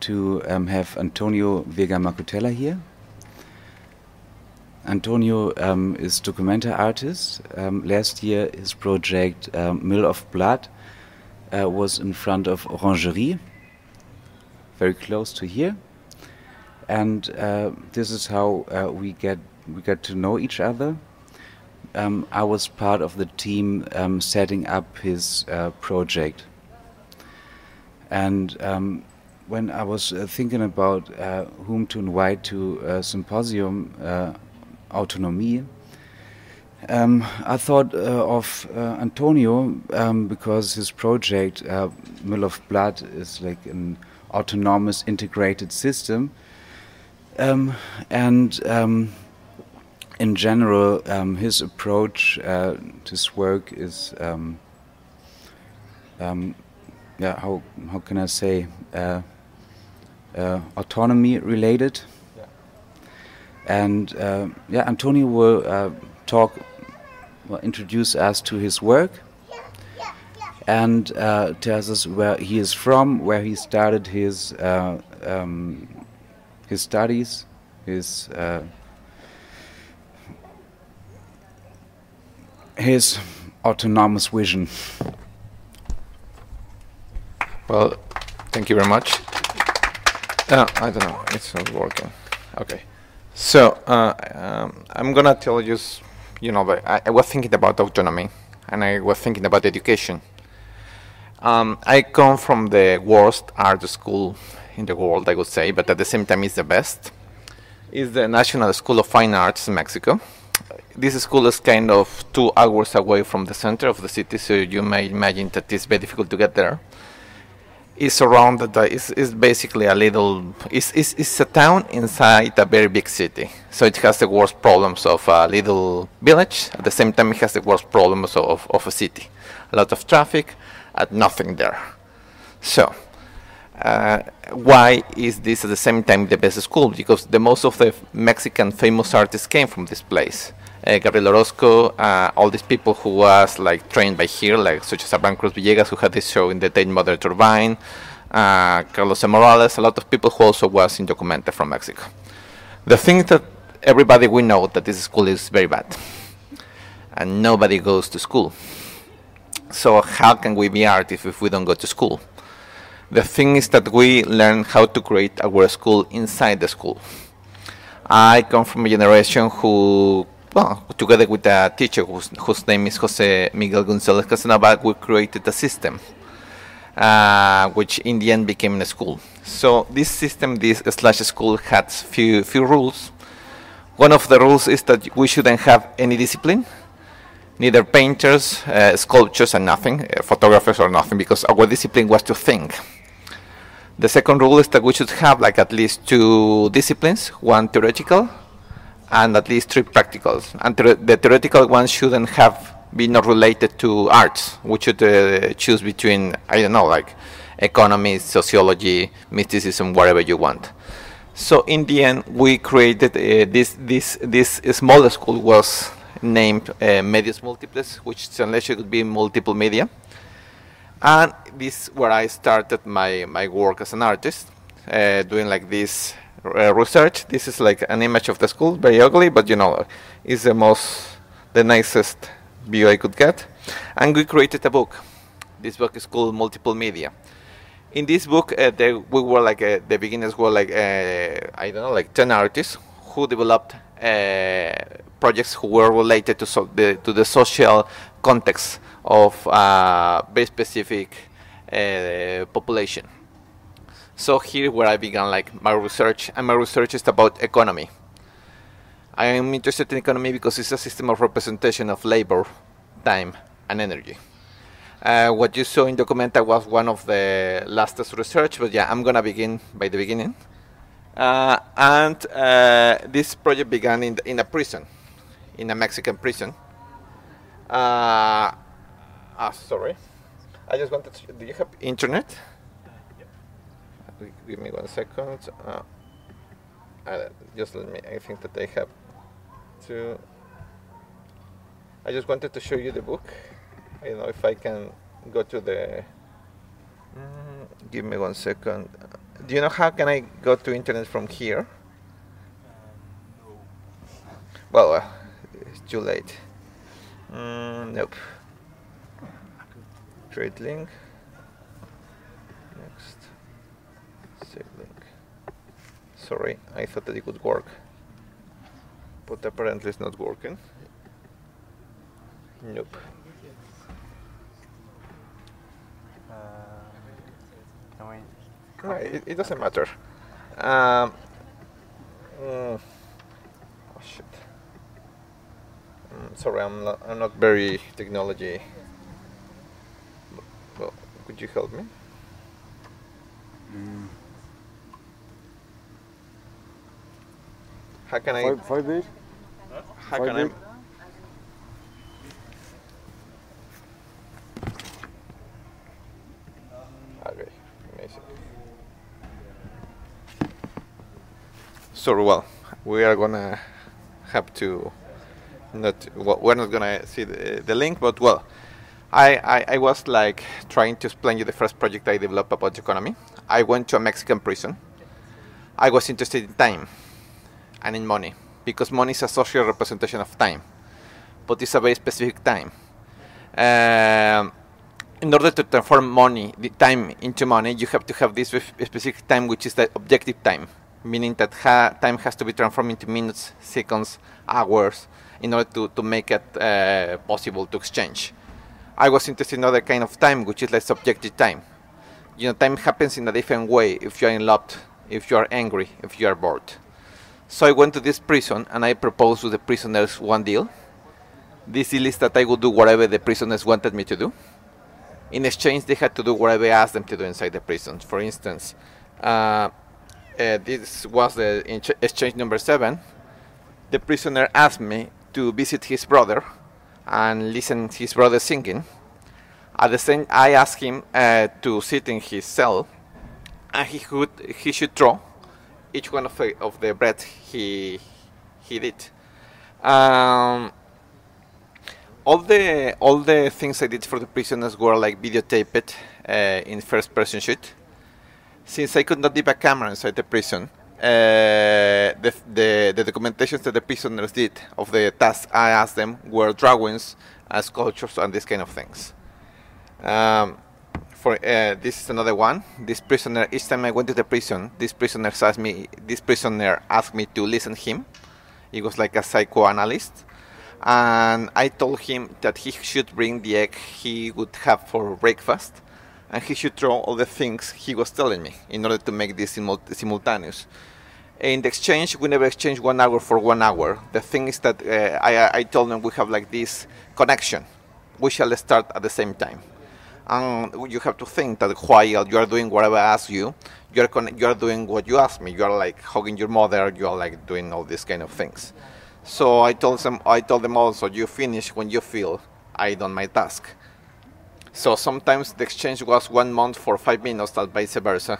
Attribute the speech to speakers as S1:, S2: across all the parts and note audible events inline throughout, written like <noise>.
S1: to um, have Antonio Vega Macotela here. Antonio um, is documenta artist. Um, last year, his project um, Mill of Blood uh, was in front of Orangerie, very close to here. And uh, this is how uh, we get we get to know each other. Um, I was part of the team um, setting up his uh, project. And um, when I was uh, thinking about uh, whom to invite to a symposium, uh, Autonomie, um, I thought uh, of uh, Antonio um, because his project, uh, Mill of Blood, is like an autonomous integrated system. Um, and um, in general, um, his approach uh, to his work is, um, um, yeah, how how can I say, uh, uh, autonomy related.
S2: Yeah.
S1: And uh, yeah, Antonio will uh, talk, will introduce us to his work, and uh, tells us where he is from, where he started his uh, um, his studies, his uh, his autonomous vision.
S2: Well, thank you very much. Uh, I don't know, it's not working. Okay. So, uh, um, I'm gonna tell you, you know, I, I was thinking about autonomy and I was thinking about education. Um, I come from the worst art school in the world, I would say, but at the same time, it's the best. It's the National School of Fine Arts in Mexico. This school is kind of two hours away from the center of the city, so you may imagine that it's very difficult to get there is surrounded by is is basically a little is a town inside a very big city. So it has the worst problems of a little village. At the same time, it has the worst problems of of a city. A lot of traffic, and nothing there. So. Uh, why is this at the same time the best school? Because the most of the Mexican famous artists came from this place. Uh, Gabriel Orozco, uh, all these people who was like trained by here, like such as Abraham Cruzvillegas, who had this show in the Tate Modern Turbine, uh, Carlos Amorales, a lot of people who also was in Documenta from Mexico. The thing that everybody we know that this school is very bad, and nobody goes to school. So how can we be artists if we don't go to school? The thing is that we learn how to create our school inside the school. I come from a generation who, well, together with a teacher whose, whose name is Jose Miguel Gonzalez Casanova, we created a system, uh, which in the end became a school. So this system, this slash school, had few few rules. One of the rules is that we shouldn't have any discipline, neither painters, uh, sculptures, and nothing, uh, photographers or nothing, because our discipline was to think. The second rule is that we should have like at least two disciplines, one theoretical and at least three practicals. And the theoretical ones shouldn't have been not related to arts. We should uh, choose between I don't know like economy, sociology, mysticism, whatever you want. So in the end, we created uh, this this this small school was named uh, Medios Multiples, which translation could be multiple media. And this is where I started my, my work as an artist, uh, doing like this uh, research. This is like an image of the school, very ugly, but you know, it's the most, the nicest view I could get. And we created a book. This book is called Multiple Media. In this book, uh, they, we were like uh, the beginners were like uh, I don't know, like ten artists who developed uh, projects who were related to so the, to the social context of uh, very specific population. So here where I began like my research, and my research is about economy. I am interested in economy because it's a system of representation of labor, time, and energy. Uh, what you saw in Documenta was one of the latest research, but yeah, I'm gonna begin by the beginning. Uh, and uh, this project began in, the, in a prison, in a Mexican prison. Uh, ah, sorry. I just wanted to. Do you have internet? Give me one second. Uh, uh, just let me. I think that I have to. I just wanted to show you the book. I don't know if I can go to the. Mm, give me one second. do you know how can I go to internet from here? Well, uh, it's too late. Mm, nope. Trade link. Next. Save link. Sorry, I thought that it would work. But apparently it's not working. Nope. No, it, it doesn't matter. Um, mm, oh shit. Mm, sorry, I'm not, I'm not very technology. Well, could you help me?
S1: Mm.
S2: How can I?
S1: Five, five days?
S2: How
S1: five
S2: can I? Okay, amazing. So well, we are gonna have to not well, we're not gonna see the, the link, but well, I, I I was like trying to explain you the first project I developed about the economy. I went to a Mexican prison. I was interested in time and in money because money is a social representation of time, but it's a very specific time. Um, in order to transform money, the time into money, you have to have this specific time, which is the objective time, meaning that ha- time has to be transformed into minutes, seconds, hours, in order to, to make it uh, possible to exchange. I was interested in other kind of time, which is like subjective time. You know, time happens in a different way if you are in love, if you are angry, if you are bored. So I went to this prison and I proposed to the prisoners one deal. This deal is that I would do whatever the prisoners wanted me to do in exchange they had to do whatever I asked them to do inside the prison. For instance, uh, uh, this was the exchange number seven. The prisoner asked me to visit his brother and listen to his brother singing. At the same, I asked him uh, to sit in his cell, and he could he should draw each one of the, of the bread he he did. Um, all the all the things I did for the prisoners were like videotaped uh, in first person shoot. Since I could not leave a camera inside the prison, uh, the, the the documentations that the prisoners did of the tasks I asked them were drawings, sculptures, and these kind of things. Um, for uh, this is another one. This prisoner, each time I went to the prison, this prisoner asked me. This prisoner asked me to listen him. He was like a psychoanalyst and I told him that he should bring the egg he would have for breakfast, and he should throw all the things he was telling me in order to make this simul- simultaneous. In the exchange, we never exchange one hour for one hour. The thing is that uh, I, I told them we have like this connection. We shall start at the same time. And you have to think that while you are doing whatever I ask you, you are, con- you are doing what you ask me. You are like hugging your mother, you are like doing all these kind of things. So I told them, I told them also, you finish when you feel I done my task. So sometimes the exchange was one month for five minutes, and vice versa.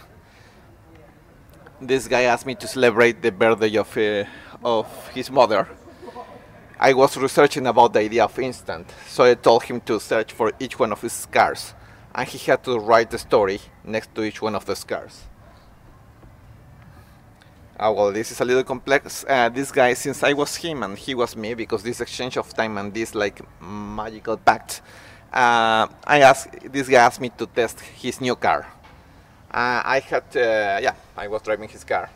S2: This guy asked me to celebrate the birthday of uh, of his mother. I was researching about the idea of instant, so I told him to search for each one of his scars, and he had to write the story next to each one of the scars. Uh, well, this is a little complex. Uh, this guy, since I was him and he was me, because this exchange of time and this like magical pact, uh, I asked this guy asked me to test his new car. Uh, I had, uh, yeah, I was driving his car.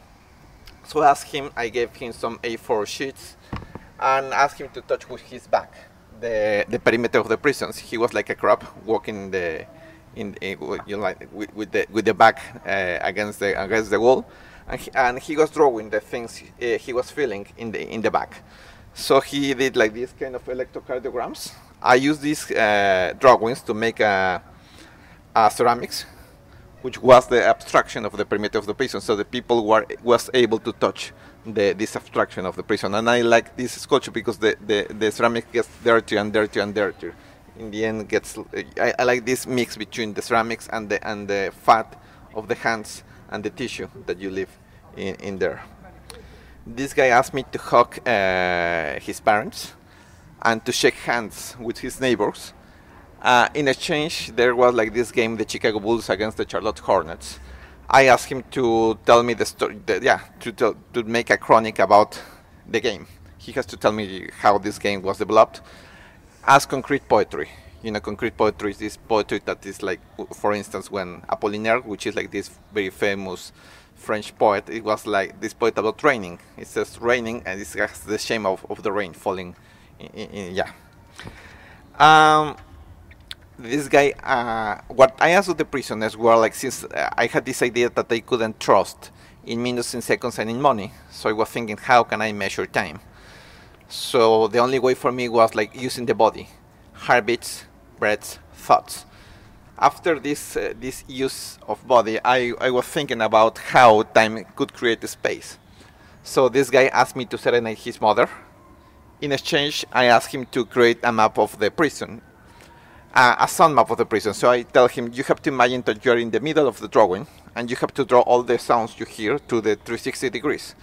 S2: So I asked him, I gave him some A4 sheets and asked him to touch with his back the the perimeter of the prisons. He was like a crab walking the in, in you know, like with, with the with the back uh, against the against the wall and he, and he was drawing the things uh, he was feeling in the in the back. So he did like these kind of electrocardiograms. I used these uh, drawings to make a, a ceramics, which was the abstraction of the perimeter of the prison. So the people were was able to touch the this abstraction of the prison. And I like this sculpture because the, the, the ceramic gets dirtier and dirtier and dirtier. In the end, gets I, I like this mix between the ceramics and the and the fat of the hands and the tissue that you leave in, in there. This guy asked me to hug uh, his parents and to shake hands with his neighbors. Uh, in exchange, there was like this game, the Chicago Bulls against the Charlotte Hornets, I asked him to tell me the story. The, yeah, to tell, to make a chronic about the game. He has to tell me how this game was developed as concrete poetry. You know, concrete poetry is this poetry that is like, for instance, when Apollinaire, which is like this very famous French poet, it was like this poet about raining. It says raining, and it has the shame of, of the rain falling. In, in, in, yeah. Um, this guy, uh, what I asked of the prisoners were like, since uh, I had this idea that they couldn't trust in minutes and seconds and in money, so I was thinking, how can I measure time? So the only way for me was like using the body, heartbeats, breaths, thoughts. After this uh, this use of body, I, I was thinking about how time could create a space. So this guy asked me to serenade his mother. In exchange, I asked him to create a map of the prison uh, a sound map of the prison. So I tell him, you have to imagine that you're in the middle of the drawing, and you have to draw all the sounds you hear to the 360 degrees,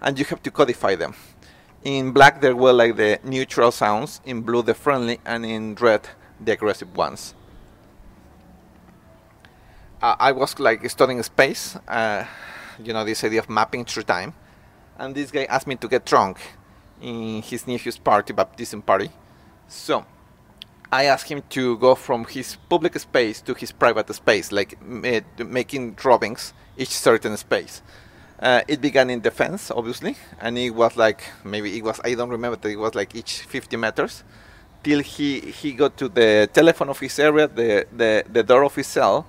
S2: and you have to codify them. In black, there were like the neutral sounds, in blue, the friendly, and in red, the aggressive ones. Uh, I was like studying space, uh, you know, this idea of mapping through time, and this guy asked me to get drunk in his nephew's party, baptism party. So I asked him to go from his public space to his private space, like making drawings each certain space. Uh, it began in defense, obviously, and it was like maybe it was I don't remember that it was like each 50 meters, till he he got to the telephone of his area, the the, the door of his cell,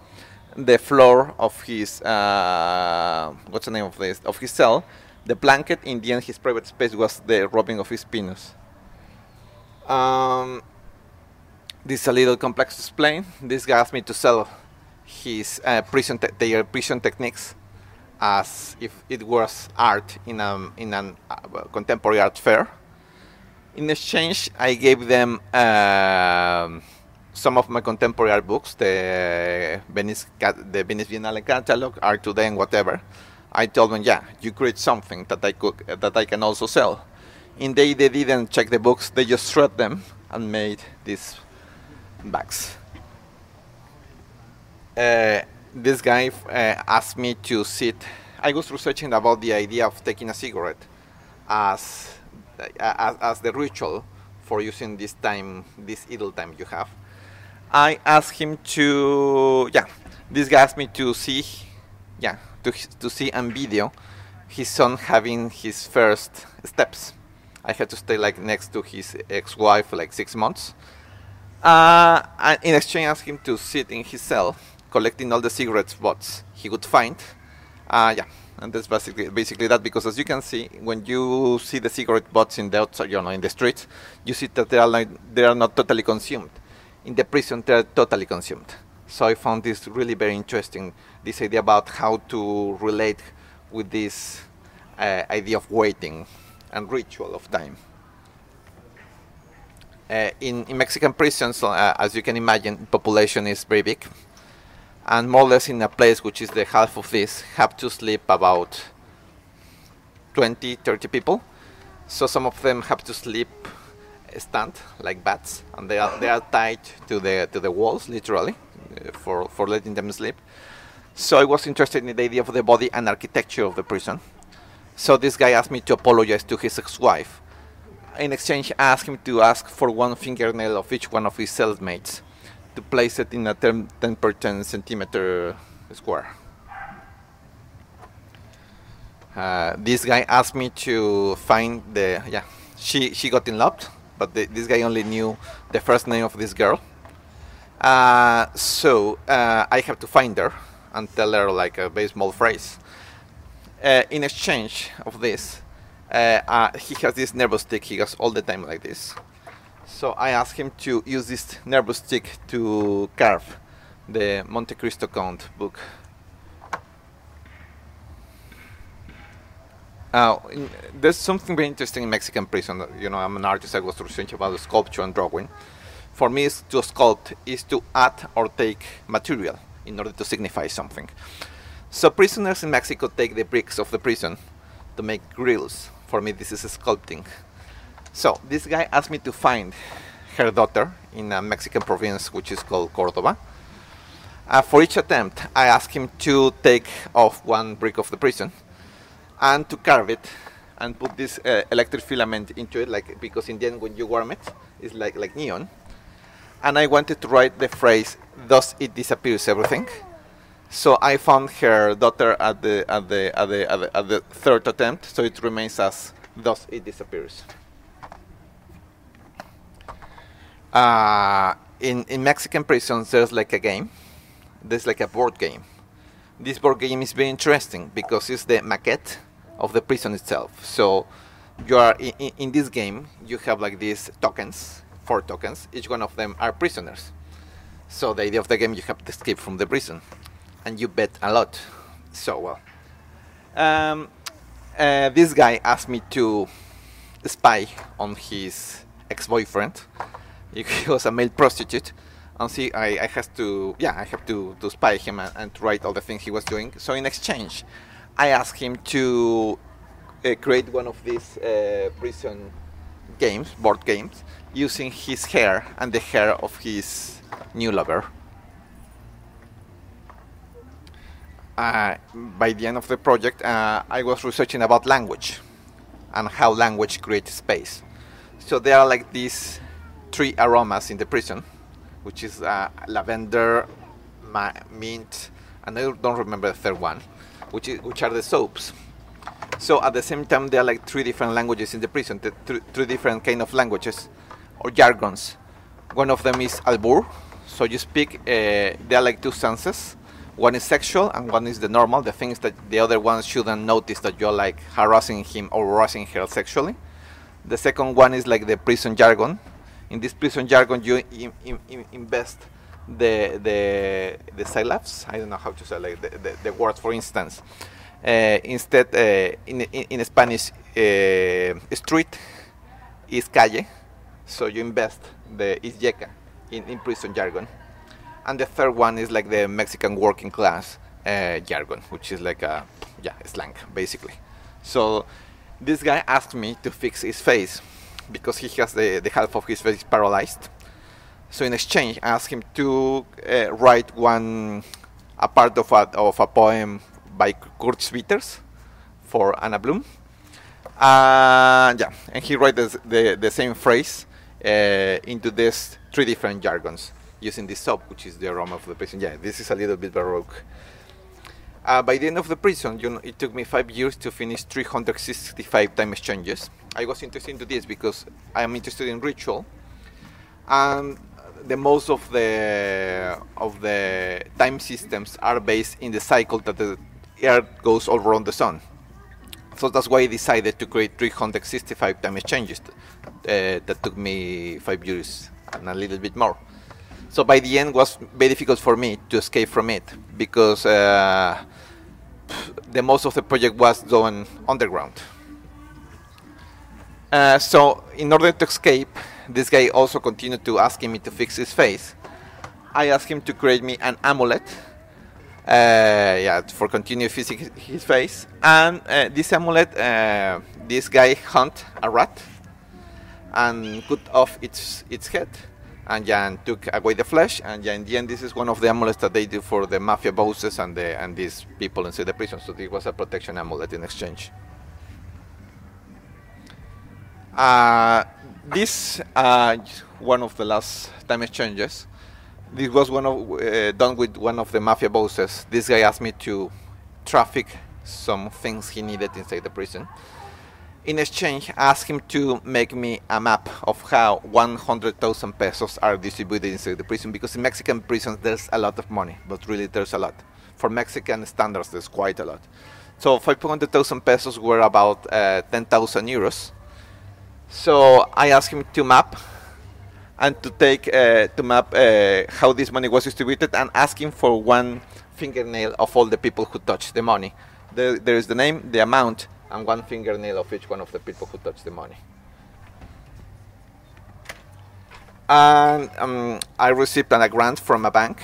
S2: the floor of his uh, what's the name of this of his cell, the blanket. In the end, his private space was the robbing of his penis. Um, this is a little complex to explain. This guy asked me to sell his uh, prison te- their prison techniques as if it was art in a in a uh, contemporary art fair. In exchange, I gave them uh, some of my contemporary art books, the Venice the Venice Biennale catalog, Art Today, and whatever. I told them, yeah, you create something that I could that I can also sell. In they they didn't check the books; they just shred them and made this bags. Uh, this guy uh, asked me to sit. I was researching about the idea of taking a cigarette as, uh, as, as the ritual for using this time, this idle time you have. I asked him to, yeah, this guy asked me to see, yeah, to, to see on video his son having his first steps. I had to stay like next to his ex-wife for like six months uh, and in exchange, asked him to sit in his cell, collecting all the cigarette butts he could find. Uh, yeah, and that's basically basically that. Because as you can see, when you see the cigarette butts in the outside, you know, in the streets, you see that they are like they are not totally consumed. In the prison, they are totally consumed. So I found this really very interesting. This idea about how to relate with this uh, idea of waiting and ritual of time. Uh, in, in, Mexican prisons, uh, as you can imagine, population is very big, and more or less in a place which is the half of this, have to sleep about 20, 30 people. So some of them have to sleep stand like bats, and they are they are tied to the to the walls literally uh, for for letting them sleep. So I was interested in the idea of the body and architecture of the prison. So this guy asked me to apologize to his ex-wife in exchange asked him to ask for one fingernail of each one of his cellmates to place it in a 10, 10 per 10 centimeter square. Uh, this guy asked me to find the yeah she she got in love but the, this guy only knew the first name of this girl uh, so uh, I have to find her and tell her like a very small phrase uh, in exchange of this uh, uh, he has this nervous stick. He goes all the time like this. So I asked him to use this nervous stick to carve the Monte Cristo Count book. Uh, in, there's something very interesting in Mexican prison. You know, I'm an artist. I was researching about sculpture and drawing. For me, to sculpt is to add or take material in order to signify something. So prisoners in Mexico take the bricks of the prison to make grills for me this is sculpting. So this guy asked me to find her daughter in a Mexican province which is called Cordoba. Uh, for each attempt, I asked him to take off one brick of the prison and to carve it and put this uh, electric filament into it, like because in the end, when you warm it, it's like like neon. And I wanted to write the phrase "Thus it disappears everything." So I found her daughter at the at the at the at the, at the third attempt, so it remains as "Thus it disappears." Uh, in in Mexican prisons, there's like a game. There's like a board game. This board game is very interesting because it's the maquette of the prison itself. So you are in, in this game. You have like these tokens, four tokens. Each one of them are prisoners. So the idea of the game, you have to escape from the prison, and you bet a lot. So well. Um, uh, this guy asked me to spy on his ex-boyfriend. <laughs> He was a male prostitute, and see, I, I have to, yeah, I have to, to spy him and, and write all the things he was doing. So in exchange, I asked him to uh, create one of these uh, prison games, board games, using his hair and the hair of his new lover. Uh, by the end of the project, uh, I was researching about language and how language creates space. So there are like these three aromas in the prison, which is uh, lavender, mint, and I don't remember the third one, which is, which are the soaps. So at the same time, there are like three different languages in the prison, the th- three different kind of languages or jargons. One of them is albur, so you speak. Uh, there are like two senses. One is sexual, and one is the normal. The things that the other ones shouldn't notice that you're like harassing him or harassing her sexually. The second one is like the prison jargon. In this prison jargon, you Im- Im- invest the the the syllabes. I don't know how to say like the, the, the words. For instance, uh, instead uh, in, in, in Spanish, uh, street is calle, so you invest the is yeca in, in prison jargon. And the third one is like the Mexican working class uh, jargon, which is like a yeah slang basically. So this guy asked me to fix his face because he has the, the half of his face paralyzed. So in exchange, I asked him to uh, write one a part of a, of a poem by Kurt Schwitters for Anna Blume. Uh, yeah, and he wrote the, the, the same phrase uh, into these three different jargons using this soap, which is the aroma of the prison. Yeah, this is a little bit baroque. Uh, by the end of the prison, you know, it took me five years to finish 365 time exchanges. I was interested into this because I am interested in ritual, and the most of the of the time systems are based in the cycle that the Earth goes all around the sun. So that's why I decided to create 365 time exchanges. Uh, that took me five years and a little bit more. So by the end, was very difficult for me to escape from it because uh, the most of the project was done underground. Uh, so in order to escape, this guy also continued to asking me to fix his face. I asked him to create me an amulet uh, yeah, for continue fixing his face. And uh, this amulet, uh, this guy hunt a rat and cut off its its head, and and took away the flesh. And yeah, in the end, this is one of the amulets that they do for the mafia bosses and the and these people inside the prison. So it was a protection amulet in exchange. Uh, this uh, one of the last time exchanges this was one of uh, done with one of the mafia bosses. This guy asked me to traffic some things he needed inside the prison. In exchange, I asked him to make me a map of how 100,000 pesos are distributed inside the prison because in Mexican prisons there's a lot of money, but really there's a lot. For Mexican standards, there's quite a lot. So 500,000 pesos were about uh, 10,000 euros. So I asked him to map and to take uh, to map uh, how this money was distributed and asking for one fingernail of all the people who touched the money. There, there is the name, the amount, and one fingernail of each one of the people who touched the money. And um, I received a grant from a bank.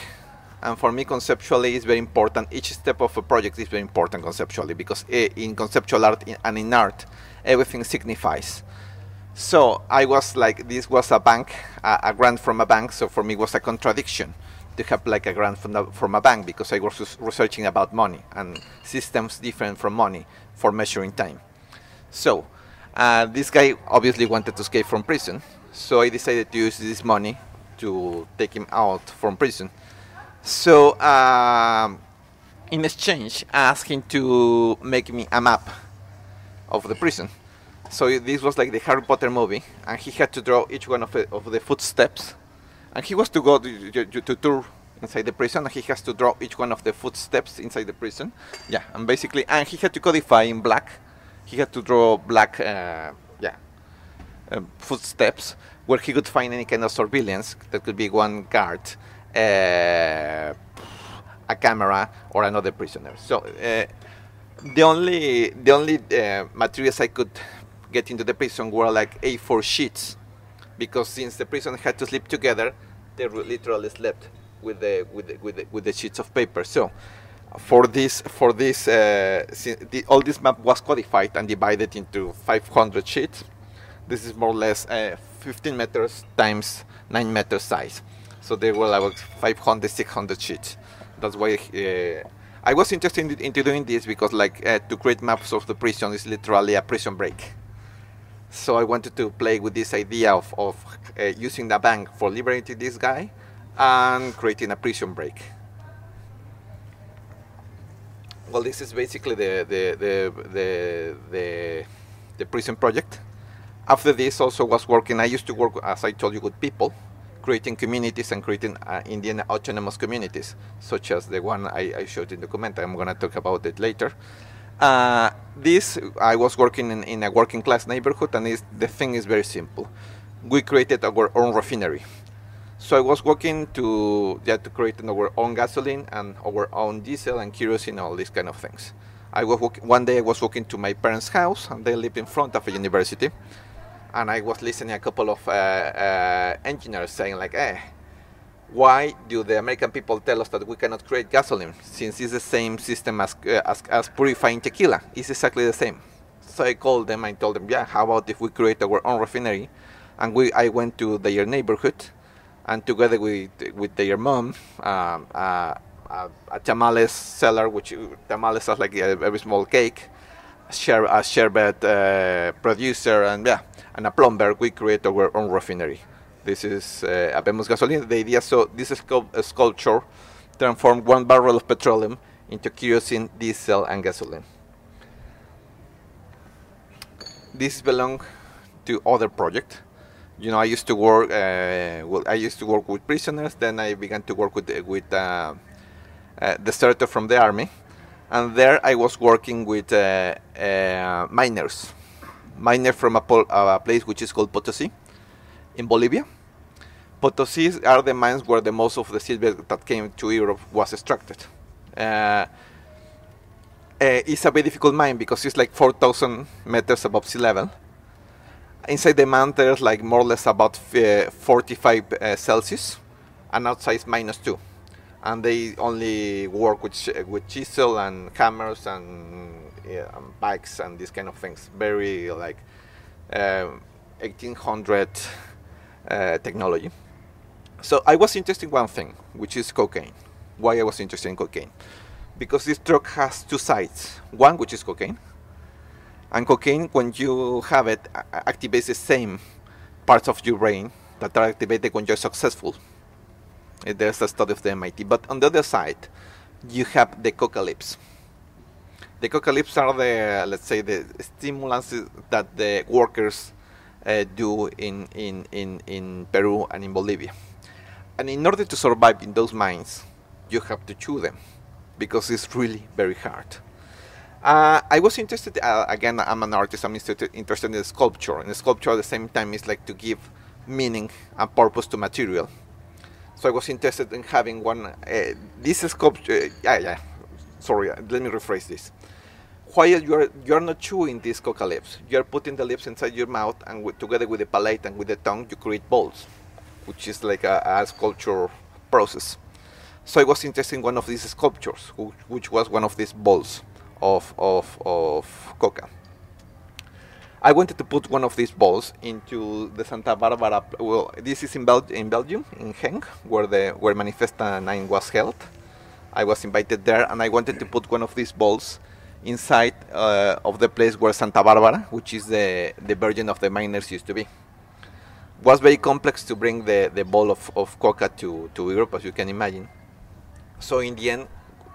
S2: And for me, conceptually, it's very important. Each step of a project is very important conceptually because uh, in conceptual art and in art, everything signifies. So I was like, this was a bank, a, a, grant from a bank. So for me, it was a contradiction to have like a grant from, the, from a bank because I was researching about money and systems different from money for measuring time. So uh, this guy obviously wanted to escape from prison, so I decided to use this money to take him out from prison. So um, in exchange, I asked him to make me a map of the prison. So this was like the Harry Potter movie, and he had to draw each one of the, of the footsteps. And he was to go to, to, to tour inside the prison, and he has to draw each one of the footsteps inside the prison. Yeah, and basically, and he had to codify in black. He had to draw black, uh, yeah, uh, footsteps where he could find any kind of surveillance. That could be one guard, uh, a camera, or another prisoner. So uh, the only the only uh, materials I could get into the prison were like A4 sheets, because since the prison had to sleep together, they literally slept with the with the, with the, with the sheets of paper. So for this for this uh, the, all this map was codified and divided into 500 sheets. This is more or less uh, 15 meters times 9 meters size. So there were about 500 600 sheets. That's why. Uh, I was interested in, into doing this because, like, uh, to create maps of the prison is literally a prison break. So I wanted to play with this idea of, of uh, using the bank for liberating this guy and creating a prison break. Well, this is basically the the the the, the, the prison project. After this, also was working. I used to work, as I told you, with people, creating communities and creating uh, Indian autonomous communities, such as the one I, I showed in the comment. I'm going to talk about it later. Uh, this, I was working in, in, a working class neighborhood, and the thing is very simple. We created our own refinery. So I was working to yeah, to create our own gasoline and our own diesel and kerosene, all these kind of things. I was walk- one day I was walking to my parents' house, and they live in front of a university, and I was listening a couple of uh, uh, engineers saying like, "Eh, why do the American people tell us that we cannot create gasoline since it's the same system as, uh, as, as, purifying tequila? It's exactly the same. So I called them and told them, yeah, how about if we create our own refinery? And we, I went to their neighborhood and together with, with their mom, um, uh, uh, a tamales seller, which tamales is like a very small cake, share, a sherbet uh, producer, and yeah, and a plumber, we create our own refinery. This is uh, Habemos Gasoline. The idea so this sculpture transformed one barrel of petroleum into kerosene, diesel, and gasoline. This belong to other project. You know, I used to work. Uh, well, I used to work with prisoners. Then I began to work with with uh, uh, deserter from the army, and there I was working with miners, miners from a, a place which is called Potosi in Bolivia. Potosí are the mines where the most of the silver that came to Europe was extracted. Uh, uh, it's a very difficult mine because it's like 4,000 meters above sea level. Inside the mine, there's like more or less about uh, 45 uh, Celsius, and outside is minus two. And they only work with with chisel and hammers and, yeah, and bikes and these kind of things. Very like 1800 uh, technology. So I was interested in one thing, which is cocaine. Why I was interested in cocaine? Because this drug has two sides. One, which is cocaine, and cocaine, when you have it, activates the same parts of your brain that are activated when you're successful. There's a study of the MIT. But on the other side, you have the coca leaves. The coca leaves are the, let's say, the stimulants that the workers uh, do in, in, in, in Peru and in Bolivia. And in order to survive in those mines, you have to chew them because it's really very hard. Uh, I was interested, uh, again, I'm an artist, I'm interested, interested in sculpture. And sculpture at the same time is like to give meaning and purpose to material. So I was interested in having one, uh, this sculpture, yeah, yeah, sorry, let me rephrase this while you are you are not chewing these coca leaves, you are putting the lips inside your mouth, and with, together with the palate and with the tongue, you create balls, which is like a, a sculpture process. So I was interested in one of these sculptures, which, which was one of these balls of of of coca. I wanted to put one of these balls into the Santa Barbara. Well, this is in, Bel- in Belgium, in Genk, where the where Manifesta 9 was held. I was invited there, and I wanted to put one of these balls inside uh, of the place where Santa Barbara, which is the the Virgin of the miners, used to be. Was very complex to bring the, the ball of, of coca to, to Europe, as you can imagine. So in the end,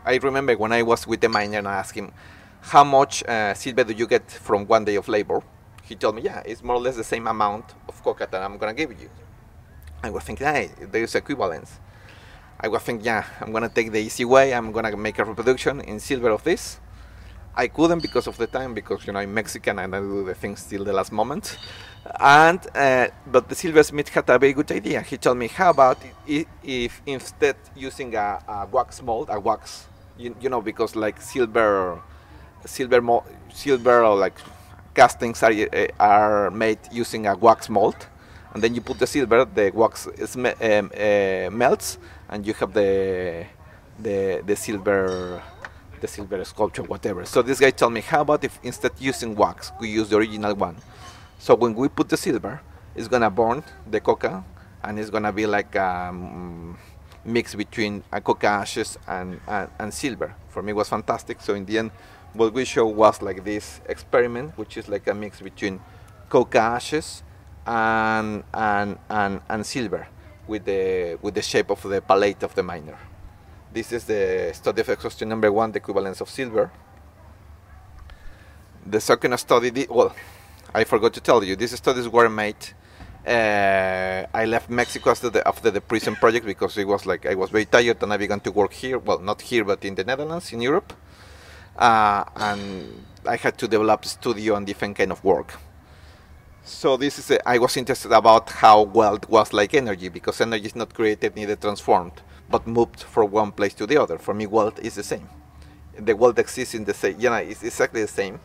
S2: I remember when I was with the miner and I asked him, how much uh, silver do you get from one day of labor? he told me, yeah, it's more or less the same amount of coca that I'm gonna give you. I was thinking, hey, there is equivalence. I was thinking, yeah, I'm gonna take the easy way. I'm gonna make a reproduction in silver of this. I couldn't because of the time, because you know I'm Mexican and I do the things till the last moment. And uh, but the silversmith had a very good idea. He told me, how about if, instead using a, a, wax mold, a wax, you, you know, because like silver, silver, silver, like castings are, uh, are made using a wax mold, and then you put the silver, the wax um, uh, melts, and you have the the the silver the silver sculpture, whatever. So this guy told me, how about if instead using wax, we use the original one? So when we put the silver, it's gonna burn the coca, and it's gonna be like a um, mix between a coca ashes and, and, and silver. For me, was fantastic. So in the end, what we showed was like this experiment, which is like a mix between coca ashes and and and, and silver with the with the shape of the palate of the miner. This is the study of exhaustion number one, the equivalence of silver. The second study, well, I forgot to tell you, these studies were made. Uh, I left Mexico after the, after the prison project because it was like I was very tired and I began to work here. Well, not here, but in the Netherlands, in Europe uh, and I had to develop a studio and different kind of work. So this is a, I was interested about how wealth was like energy because energy is not created neither transformed but moved from one place to the other. For me, wealth is the same. The world exists in the same, you know, it's exactly the same,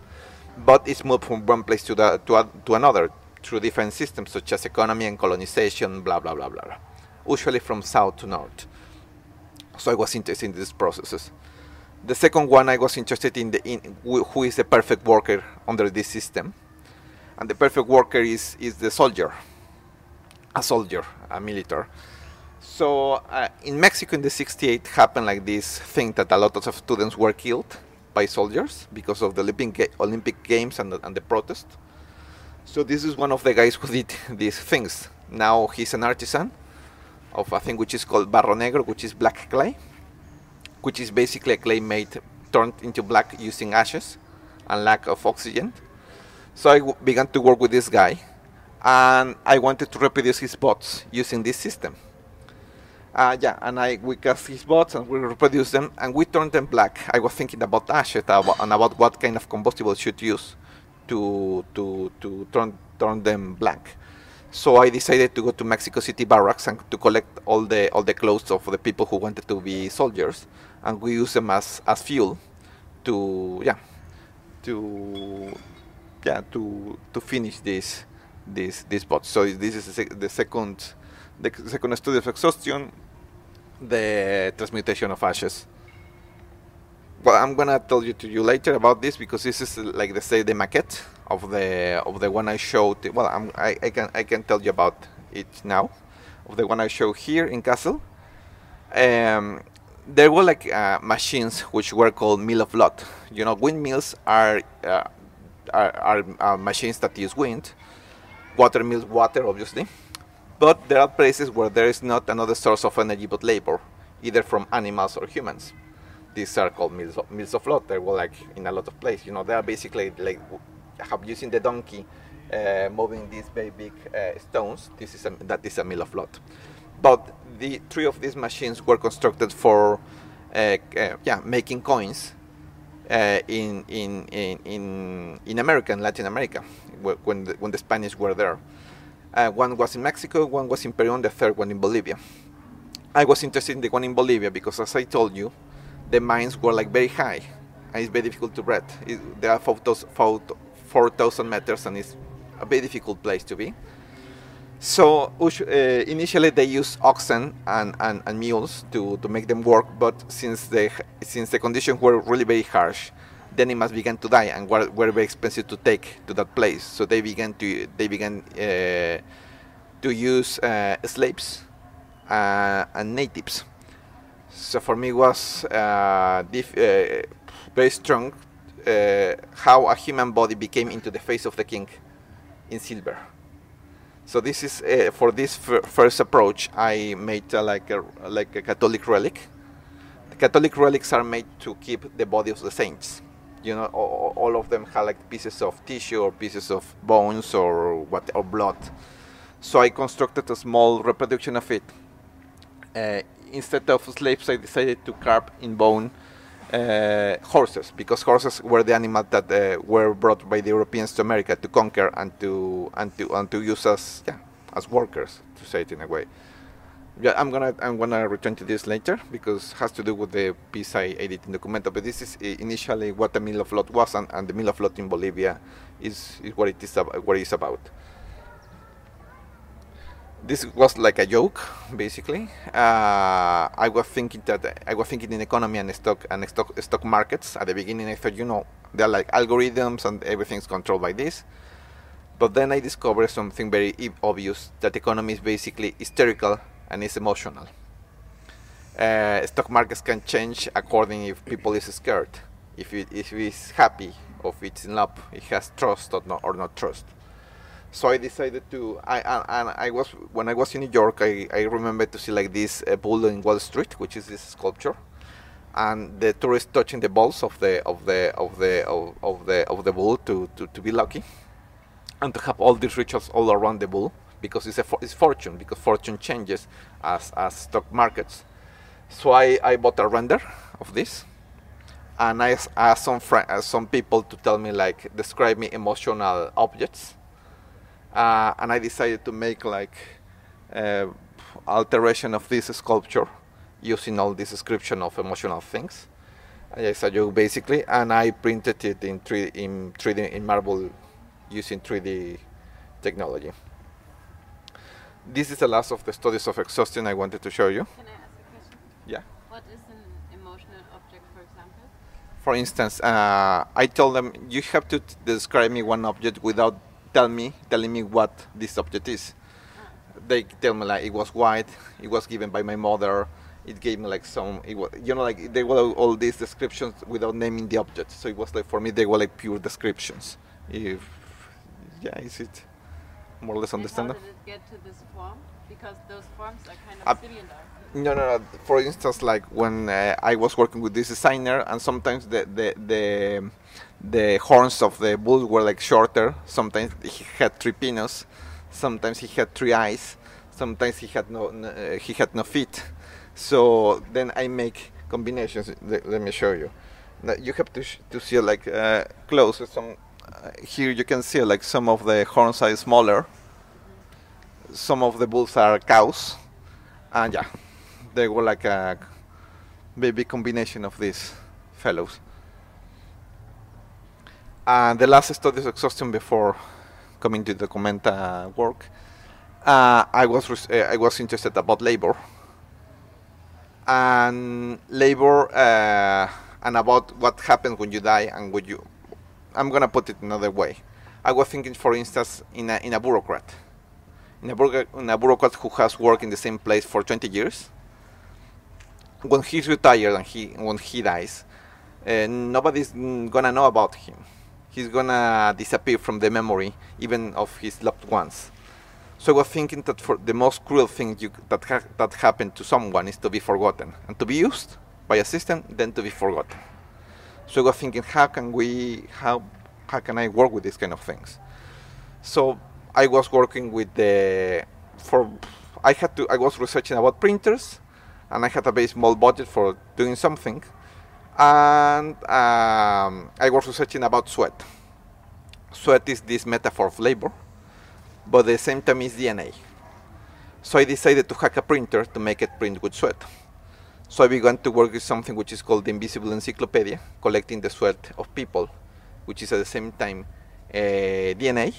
S2: but it's moved from one place to the to, to another through different systems such as economy and colonization, blah blah blah blah. blah. Usually from south to north. So I was interested in these processes. The second one, I was interested in, the, in who is the perfect worker under this system, and the perfect worker is is the soldier, a soldier, a military. So uh, in Mexico in the 68 happened like this thing that a lot of students were killed by soldiers because of the Olympic, Olympic Games and the, and the protest. So this is one of the guys who did <laughs> these things. Now he's an artisan of a thing which is called barro negro, which is black clay which is basically a clay made turned into black using ashes and lack of oxygen. So I w- began to work with this guy, and I wanted to reproduce his bots using this system. Uh, yeah, and I we cast his bots and we reproduced them, and we turned them black. I was thinking about ashes and about what kind of combustible should use to to to turn turn them black. So I decided to go to Mexico City barracks and to collect all the all the clothes of the people who wanted to be soldiers, and we use them as, as fuel to yeah to yeah to to finish this this this bot. So this is the second the second study of exhaustion, the transmutation of ashes. Well, I'm gonna tell you to you later about this because this is like the say the maquette of the of the one I showed. Well, I'm, I, I can I can tell you about it now, of the one I show here in Kassel. Um, there were like uh, machines which were called mill of lot. You know, windmills are, uh, are, are uh, machines that use wind. Water mills water, obviously. But there are places where there is not another source of energy but labor, either from animals or humans. These are called mills of, mills of lot. They were like in a lot of places. You know, they are basically like have using the donkey uh, moving these very big uh, stones. This is a, that is a mill of lot. But the three of these machines were constructed for uh, uh, yeah making coins uh, in, in in in in America and Latin America when the, when the Spanish were there. Uh, one was in Mexico, one was in Peru, and the third one in Bolivia. I was interested in the one in Bolivia because, as I told you, the mines were like very high, and it's very difficult to breathe. It, there are 4,000 meters, and it's a very difficult place to be. So uh, initially they used oxen and, and, and, mules to, to make them work, but since the since the conditions were really very harsh, the animals began to die and were, were very expensive to take to that place. So they began to they began uh, to use uh, slaves uh, and natives. So for me was uh, uh, very strong uh, how a human body became into the face of the king in silver. So this is uh, for this fir- first approach. I made uh, like a like a Catholic relic. The Catholic relics are made to keep the body of the saints. You know, all, all of them have like pieces of tissue or pieces of bones or what or blood. So I constructed a small reproduction of it. Uh, instead of slaves, I decided to carve in bone uh, horses because horses were the animals that uh, were brought by the Europeans to America to conquer and to and to and to use as yeah as workers to say it in a way. Yeah, I'm gonna I'm gonna return to this later because it has to do with the piece I edit in Documenta. But this is initially what the Mill of Blood was, and, and the Mill of Blood in Bolivia is, is what it is ab- what it is about this was like a joke, basically. Uh, I was thinking that I was thinking in economy and stock and stock stock markets at the beginning. I thought, you know, they're like algorithms and everything's controlled by this. But then I discovered something very obvious that economy is basically hysterical and is emotional. Uh, stock markets can change according if people is scared, if it if it's happy, or if it's in love, it has trust or not or not trust so I decided to. I and, I was when I was in New York. I, I remember to see like this uh, bull in Wall Street, which is this sculpture, and the tourists touching the balls of the of the of the of, of the of the bull to, to, to be lucky, and to have all these rituals all around the bull because it's a for, it's fortune because fortune changes as as stock markets. So I, I bought a render of this, and I asked some fr- uh, some people to tell me like describe me emotional objects uh, and I decided to make like uh, alteration of this sculpture using all this description of emotional things. I do basically, and I printed it in 3 in 3D in marble using 3D technology. This is the last of the studies of exhaustion I wanted to show you.
S3: Can I ask a question?
S2: Yeah.
S3: What is an emotional object, for example?
S2: For instance, uh, I told them you have to t- describe me one object without tell me telling me what this object is. They tell me like it was white, it was given by my mother. It gave me like some, it was, you know, like they were all these descriptions without naming the object. So it was like for me they were like pure descriptions. If yeah, is it more or less
S3: And
S2: understandable?
S3: how did it get to this form? Because those forms are kind of
S2: Uh,
S3: cylinder.
S2: No, no, no. For instance, like when uh, I was working with this designer, and sometimes the the the the horns of the bull were like shorter. Sometimes he had three pinos. Sometimes he had three eyes. Sometimes he had no, no uh, he had no feet. So then I make combinations. Let, let me show you. You have to sh- to see like uh, close. Some here you can see like some of the horns are smaller. Some of the bulls are cows, and yeah, they were like a baby combination of these fellows. And the last studies exhaustion before coming to the Documenta work, uh, I was uh, I was interested about labor and labor uh, and about what happens when you die and when you. I'm gonna put it another way. I was thinking, for instance, in a in a bureaucrat, in a, bureaucrat, in a bureaucrat who has worked in the same place for 20 years. When he's retired and he when he dies, uh, nobody's gonna know about him. He's gonna disappear from the memory, even of his loved ones. So I was thinking that for the most cruel thing you, that ha- that happened to someone is to be forgotten and to be used by a system, then to be forgotten. So I was thinking, how can we, how, how can I work with these kind of things? So I was working with the, for, I had to, I was researching about printers, and I had a very small budget for doing something, and um, I was researching about sweat. Sweat is this metaphor of labor, but at the same time is DNA. So I decided to hack a printer to make it print with sweat. So I began to work with something which is called the Invisible Encyclopedia, collecting the sweat of people, which is at the same time uh, DNA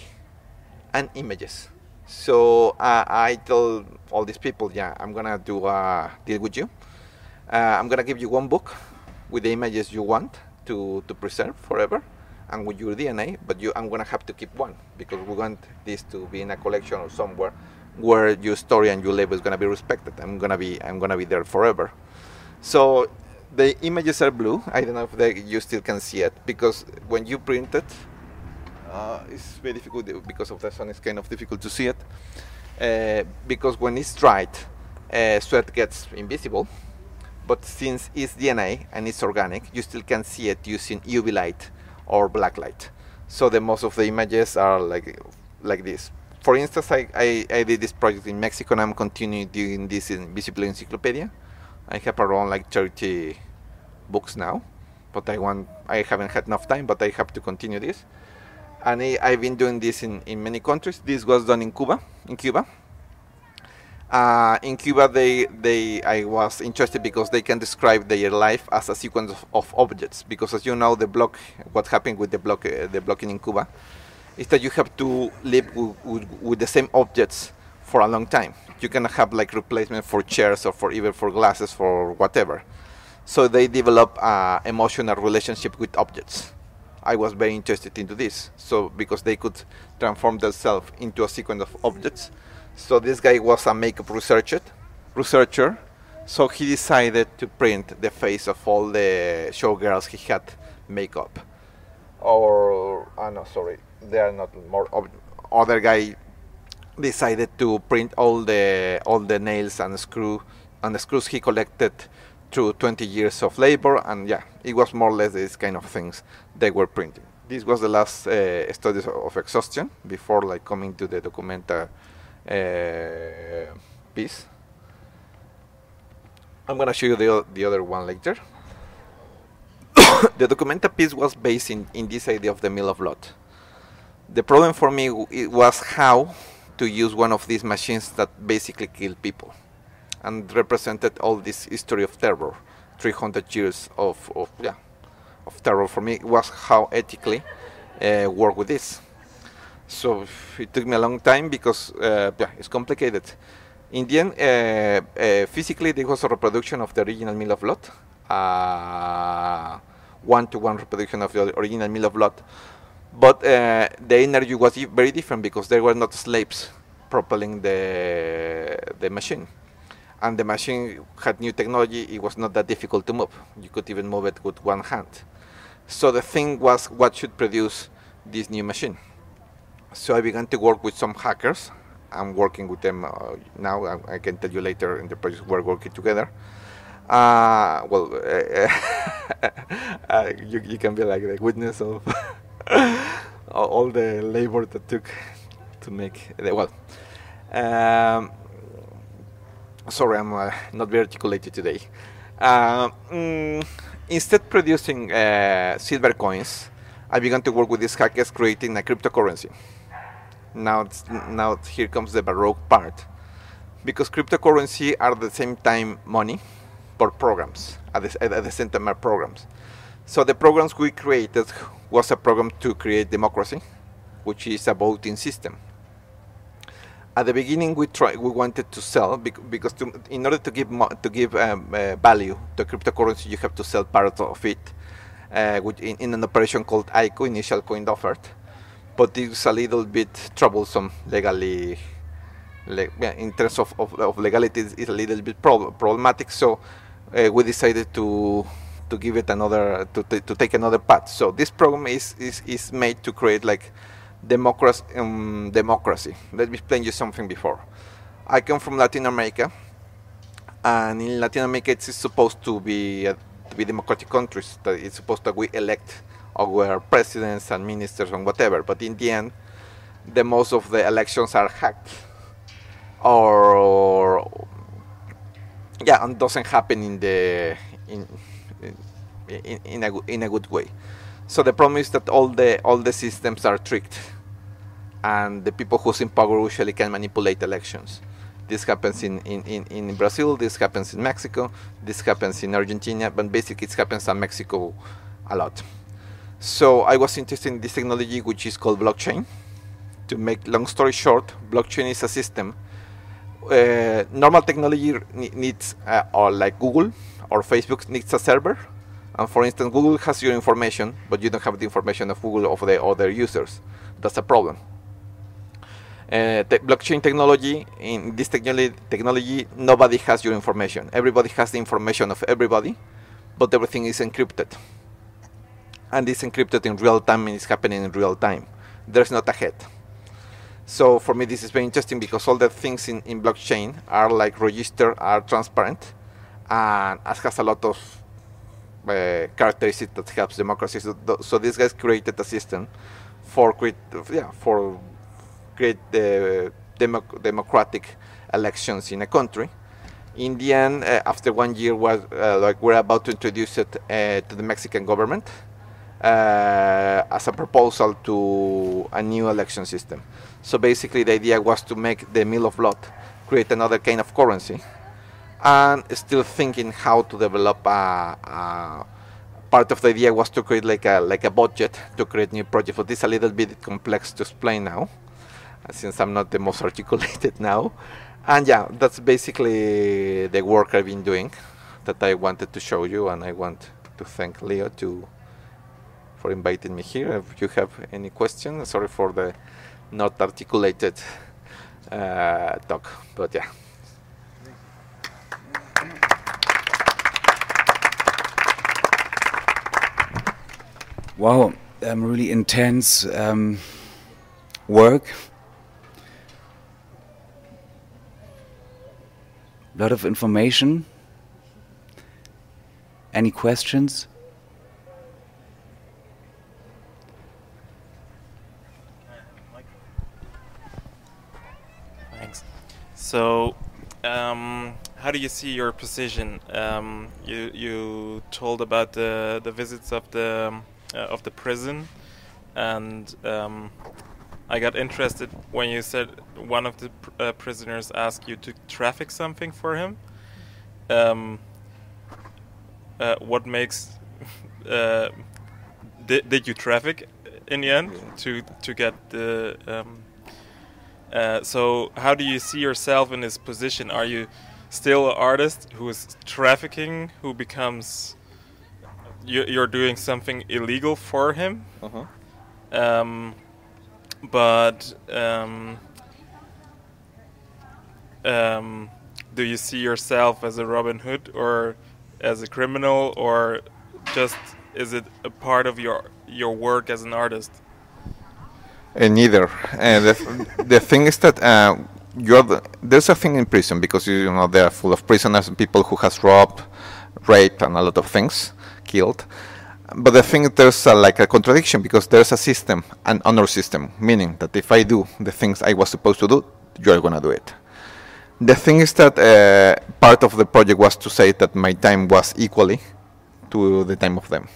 S2: and images. So uh, I told all these people, yeah, I'm gonna do a deal with you. Uh, I'm gonna give you one book with the images you want, to, to preserve forever and with your DNA, but you I'm gonna have to keep one because we want this to be in a collection or somewhere where your story and your label is gonna be respected. I'm gonna be I'm gonna be there forever. So the images are blue. I don't know if they, you still can see it because when you print it, uh, it's very difficult because of the sun. It's kind of difficult to see it uh, because when it's dried, uh, sweat gets invisible. But since it's DNA and it's organic, you still can see it using UV light or black light. So the most of the images are like like this. For instance, I, I, I did this project in Mexico and I'm continuing doing this in Visible Encyclopedia. I have around like 30 books now, but I want I haven't had enough time, but I have to continue this. And I, I've been doing this in, in many countries. This was done in Cuba, in Cuba. Uh, in Cuba, they, they, I was interested because they can describe their life as a sequence of, of objects. Because as you know, the block, what happened with the block, uh, the blocking in Cuba, is that you have to live with, with, with the same objects for a long time. You can have like replacement for chairs or for even for glasses for whatever. So they develop a emotional relationship with objects. I was very interested into this. So because they could transform themselves into a sequence of objects. So this guy was a makeup researcher, researcher. So he decided to print the face of all the showgirls he had makeup. Or oh no, sorry, they are not more. Ob- other guy decided to print all the all the nails and screw and the screws he collected through 20 years of labor and yeah it was more or less this kind of things they were printing. This was the last uh, studies of exhaustion before like coming to the documenta uh, piece. I'm going to show you the, the other one later. <coughs> The documenta piece was based in, in this idea of the mill of blood the problem for me was how to use one of these machines that basically kill people and represented all this history of terror 300 years of, of yeah of terror for me was how ethically uh, work with this. So it took me a long time because uh, yeah it's complicated. In the end uh, uh physically there was a reproduction of the original mill of blood uh, one-to-one reproduction of the original mill of blood but uh, the energy was very different because there were not slaves propelling the the machine. And the machine had new technology. It was not that difficult to move. You could even move it with one hand. So the thing was what should produce this new machine. So i began to work with some hackers. I'm working with them uh, now. I, I, can tell you later in the project we're working together. Uh, well <laughs> <laughs> uh, you, you can be like the witness of <laughs> <laughs> all the labor that took to make well. Um, sorry, I'm uh, not very articulated today. Uh, mm, instead producing uh, silver coins, I began to work with these hackers creating a cryptocurrency. Now, now here comes the baroque part, because cryptocurrency are at the same time money, for programs at the, at the same time are programs. So the programs we created was a program to create democracy, which is a voting system. At the beginning, we try, we wanted to sell because to, in order to give to give um, uh, value to cryptocurrency, you have to sell part of it, uh, in, in, an operation called ICO, initial coin offered. But it's a little bit troublesome legally. Le in terms of, of, of legality, it's a little bit prob problematic. So uh, we decided to to give it another to, to take another path. So this program is is, is made to create like democracy. Um, democracy. Let me explain you something before. I come from Latin America, and in Latin America it's supposed to be uh, to be democratic countries. That it's supposed that we elect our presidents and ministers and whatever. But in the end, the most of the elections are hacked or yeah, and doesn't happen in the in in, in, a, in a good way. So the problem is that all the all the systems are tricked, and the people who's in power usually can manipulate elections. This happens in, in, in, in Brazil, this happens in Mexico, this happens in Argentina, but basically it happens in Mexico a lot. So I was interested in this technology which is called blockchain. To make long story short, blockchain is a system. Uh, normal technology needs, uh, or like Google or Facebook needs a server And for instance, Google has your information, but you don't have the information of Google of the other users. That's a problem. Uh, the blockchain technology, in this technology, technology, nobody has your information. Everybody has the information of everybody, but everything is encrypted. And it's encrypted in real time and it's happening in real time. There's not a head. So for me, this is very interesting because all the things in, in blockchain are like registered, are transparent, and has a lot of Eh, characteristics that helps democracy. So, so these guys created a system for create, yeah, for create eh, the democ democratic elections in a country. In the end, uh, after one year, was like we're about to introduce it to the Mexican government as a proposal to a new election system. So basically, the idea was to make the mill of blood create another kind of currency and still thinking how to develop a, a, part of the idea was to create like a like a budget to create new projects but it's a little bit complex to explain now since i'm not the most <laughs> articulated now. And yeah that's basically the work i've been doing that i wanted to show you and i want to thank leo to for inviting me here. If you have any questions sorry for the not articulated uh, talk but yeah
S1: Wow, um, really intense um, work. A lot of information. Any questions?
S4: Thanks. So, um, how do you see your position? Um, you you told about the the visits of the um, of the prison, and um, I got interested when you said one of the pr uh, prisoners asked you to traffic something for him. Um, uh, what makes <laughs> uh, did did you traffic in the end to to get the um, uh, so how do you see yourself in this position? Are you still an artist who is trafficking, who becomes you're doing something illegal for him?
S2: uh-huh.
S4: Um, but um, um, do you see yourself as a Robin Hood or as a criminal, or just is it a part of your your work as an artist?
S2: Uh, neither. Uh, the, the thing is that uh, the, there's a thing in prison because you know they are full of prisoners and people who has robbed, raped, and a lot of things, killed. But I think there's a, like a contradiction because there's a system, an honor system, meaning that if I do the things I was supposed to do, you're gonna do it. The thing is that uh, part of the project was to say that my time was equally to the time of them.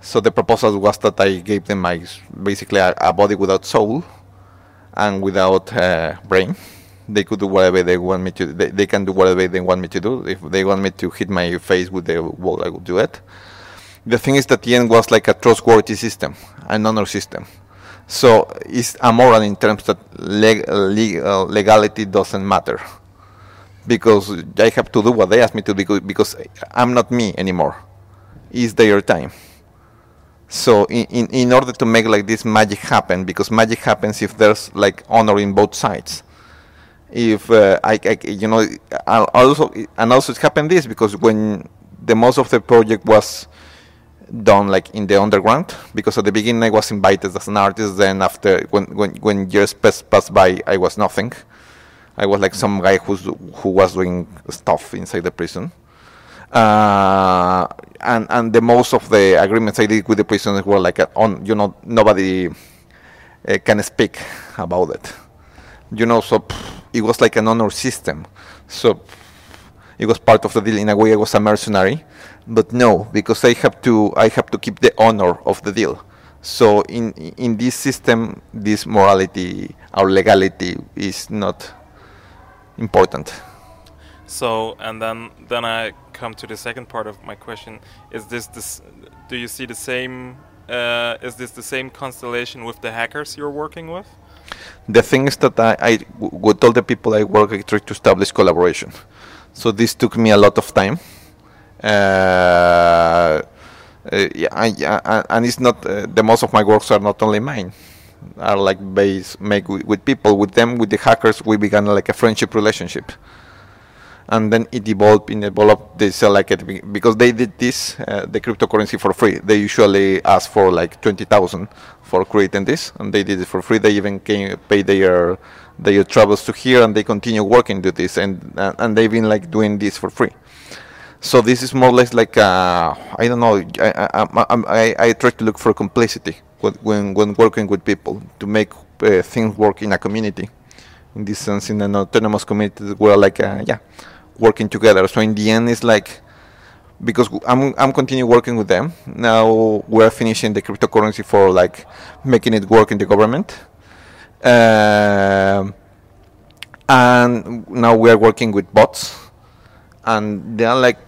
S2: So the proposal was that I gave them my basically a, a body without soul and without uh, brain. They could do whatever they want me to. They, they can do whatever they want me to do. If they want me to hit my face with the wall, I will do it. The thing is that end was like a trustworthy system, an honor system. So it's amoral in terms that leg, legal, legality doesn't matter because I have to do what they ask me to do because I'm not me anymore. It's their time. So in, in, in order to make like this magic happen, because magic happens if there's like honor in both sides. If uh, I, I, you know, also and also it happened this because when the most of the project was done like in the underground, because at the beginning I was invited as an artist. Then after when when when years passed, passed by, I was nothing. I was like some guy who's who was doing stuff inside the prison. Uh, and and the most of the agreements I did with the prisoners were like a, on you know nobody uh, can speak about it you know so pff, it was like an honor system so it was part of the deal in a way I was a mercenary but no because I have to I have to keep the honor of the deal so in in this system this morality or legality is not important
S4: So, and then then I come to the second part of my question: Is this this? Do you see the same? Uh, is this the same constellation with the hackers you're working with?
S2: The thing is that I, I with all the people I work, I try to establish collaboration. So this took me a lot of time. Uh, Uh, yeah, I, and it's not uh, the most of my works are not only mine, are like based make with, with people. With them, with the hackers, we began like a friendship relationship, and then it evolved. In developed, they sell like it because they did this uh, the cryptocurrency for free. They usually ask for like twenty thousand for creating this, and they did it for free. They even came pay their their travels to here, and they continue working to this, and uh, and they've been like doing this for free. So this is more or less like uh, I don't know. I, I, I, I, try to look for complicity when when, when working with people to make uh, things work in a community. In this sense, in an autonomous community, we're like uh, yeah, working together. So in the end, it's like because I'm I'm continue working with them. Now we're finishing the cryptocurrency for like making it work in the government. Um, and now we are working with bots. And they are like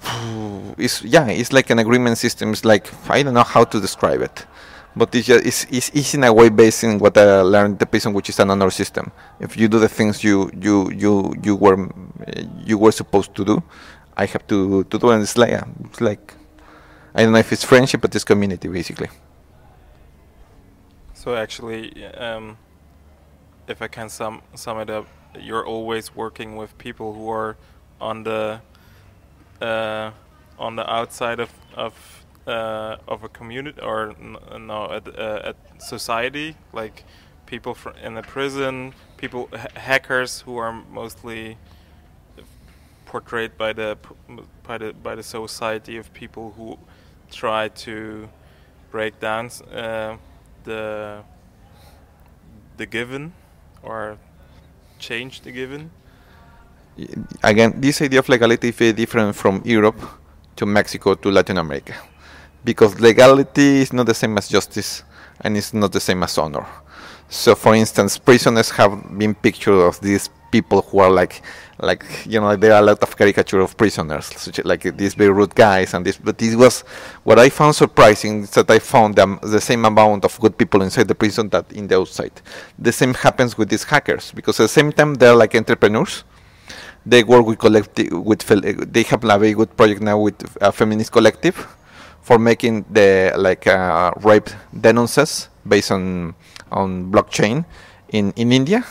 S2: it's yeah it's like an agreement system. It's like i don't know how to describe it. But it's just it's, it's, it's in a way based in what i learned the prison which is an honor system. If you do the things you you you you were you were supposed to do i have to to do and it's like yeah, it's like i don't know if it's friendship but it's community basically.
S4: So actually, um, if I can sum sum it up, you're always working with people who are on the uh, on the outside of of uh, of a community or no at, uh, at society, like people in the prison, people ha- hackers who are mostly portrayed by the by the by the society of people who try to break down uh, the the given or change the given.
S2: again, this idea of legality is very different from Europe to Mexico to Latin America, because legality is not the same as justice, and it's not the same as honor. So, for instance, prisoners have been pictured of these people who are like, like you know, there are a lot of caricature of prisoners, such like these very rude guys, and this. But this was what I found surprising is that I found them the same amount of good people inside the prison that in the outside. The same happens with these hackers because at the same time they're like entrepreneurs they work with collective with they have a very good project now with a feminist collective for making the like uh, rape denounces based on on blockchain in in India.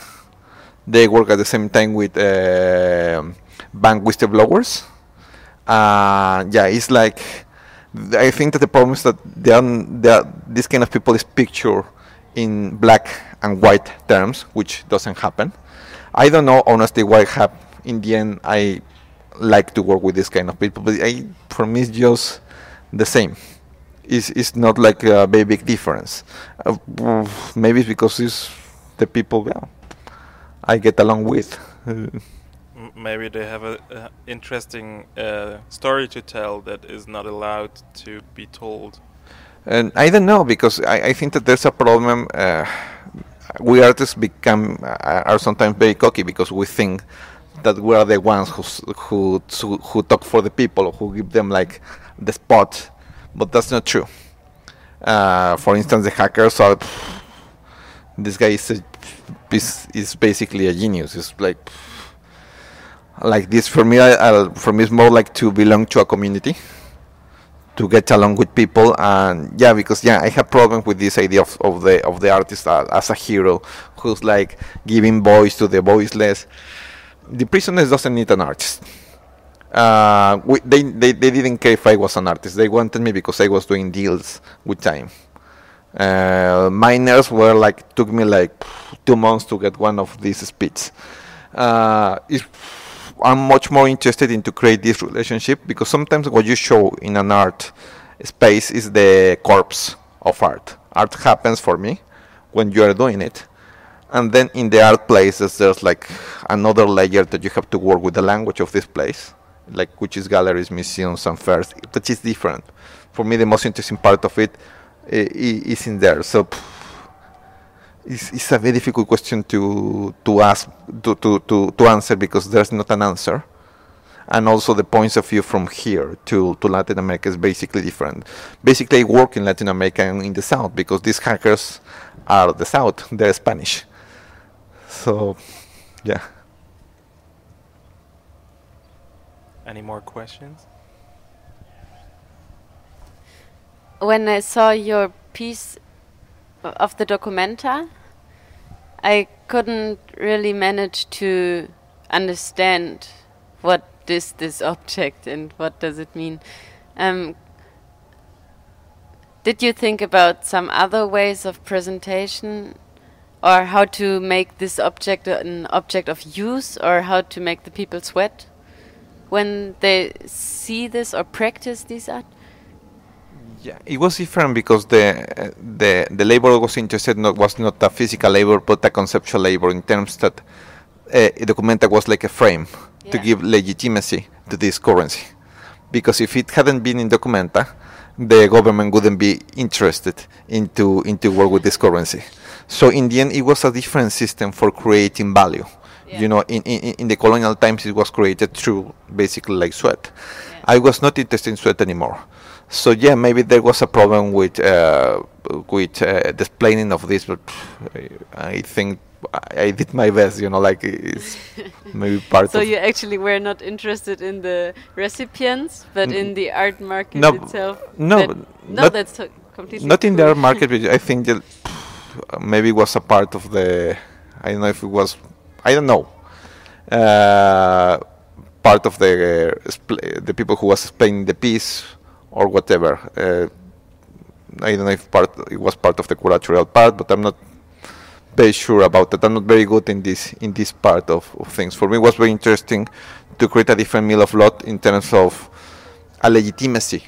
S2: They work at the same time with uh, bank whistleblowers. Uh, yeah, it's like I think that the problem is that they are, they are, this kind of people is pictured in black and white terms, which doesn't happen. I don't know honestly why have in the end I like to work with this kind of people, but I, for me it's just the same. It's, it's not like a very big difference. Uh, maybe it's because it's the people well, I get along with.
S4: Maybe they have a, a interesting uh, story to tell that is not allowed to be told.
S2: And I don't know because I, I think that there's a problem. Uh, we artists become uh, are sometimes very cocky because we think that we are the ones who who who, talk for the people, who give them like the spot, but that's not true. Uh, for instance, the hackers are. This guy is, a, is is basically a genius. It's like like this for me. I, I, for me, it's more like to belong to a community to get along with people and yeah because yeah i have problems with this idea of, of the of the artist as a hero who's like giving voice to the voiceless the prisoners doesn't need an artist uh, we, they, they they didn't care if i was an artist they wanted me because i was doing deals with time uh, miners were like took me like two months to get one of these speeds uh, I'm much more interested in to create this relationship because sometimes what you show in an art space is the corpse of art. Art happens for me when you are doing it. And then in the art places there's like another layer that you have to work with the language of this place, like which is galleries, museums and fairs, which is different. For me the most interesting part of it is in there. So it's, it's a very difficult question to to ask to, to, to, to answer because there's not an answer and also the points of view from here to, to Latin America is basically different. Basically, I work in Latin America and in the South because these hackers are the South, they're Spanish. So, yeah.
S4: Any more questions?
S3: When I saw your piece of the documenta, I couldn't really manage to understand what is this object and what does it mean. Um, did you think about some other ways of presentation or how to make this object an object of use or how to make the people sweat when they see this or practice this art?
S2: Yeah, it was different because the the the labor was interested not was not a physical labor but a conceptual labor in terms that uh, Documenta was like a frame to give legitimacy to this currency. Because if it hadn't been in Documenta, the government wouldn't be interested into into work with this currency. So in the end, it was a different system for creating value.
S3: Yeah.
S2: You know, in, in in the colonial times, it was created through basically like sweat.
S3: Yeah.
S2: I was not interested in sweat anymore. So yeah, maybe there was a problem with uh, with uh, the explaining of this, but I I think I, did my best. You know, like it's <laughs> maybe part
S3: So
S2: of.
S3: So you actually were not interested in the recipients, but
S2: N-
S3: in the art market
S2: no,
S3: itself.
S2: no,
S3: that- no,
S2: not-
S3: that's completely.
S2: not in the art <laughs> market, but I think that maybe it was a part of the. I don't know if it was. I don't know. Uh, part of the uh, the people who was explaining the piece or whatever. Uh, I don't know if part it was part of the curatorial part, but I'm not very sure about that. I'm not very good in this in this part of, of things. For me, it was very interesting to create a different mill of blood in terms of a legitimacy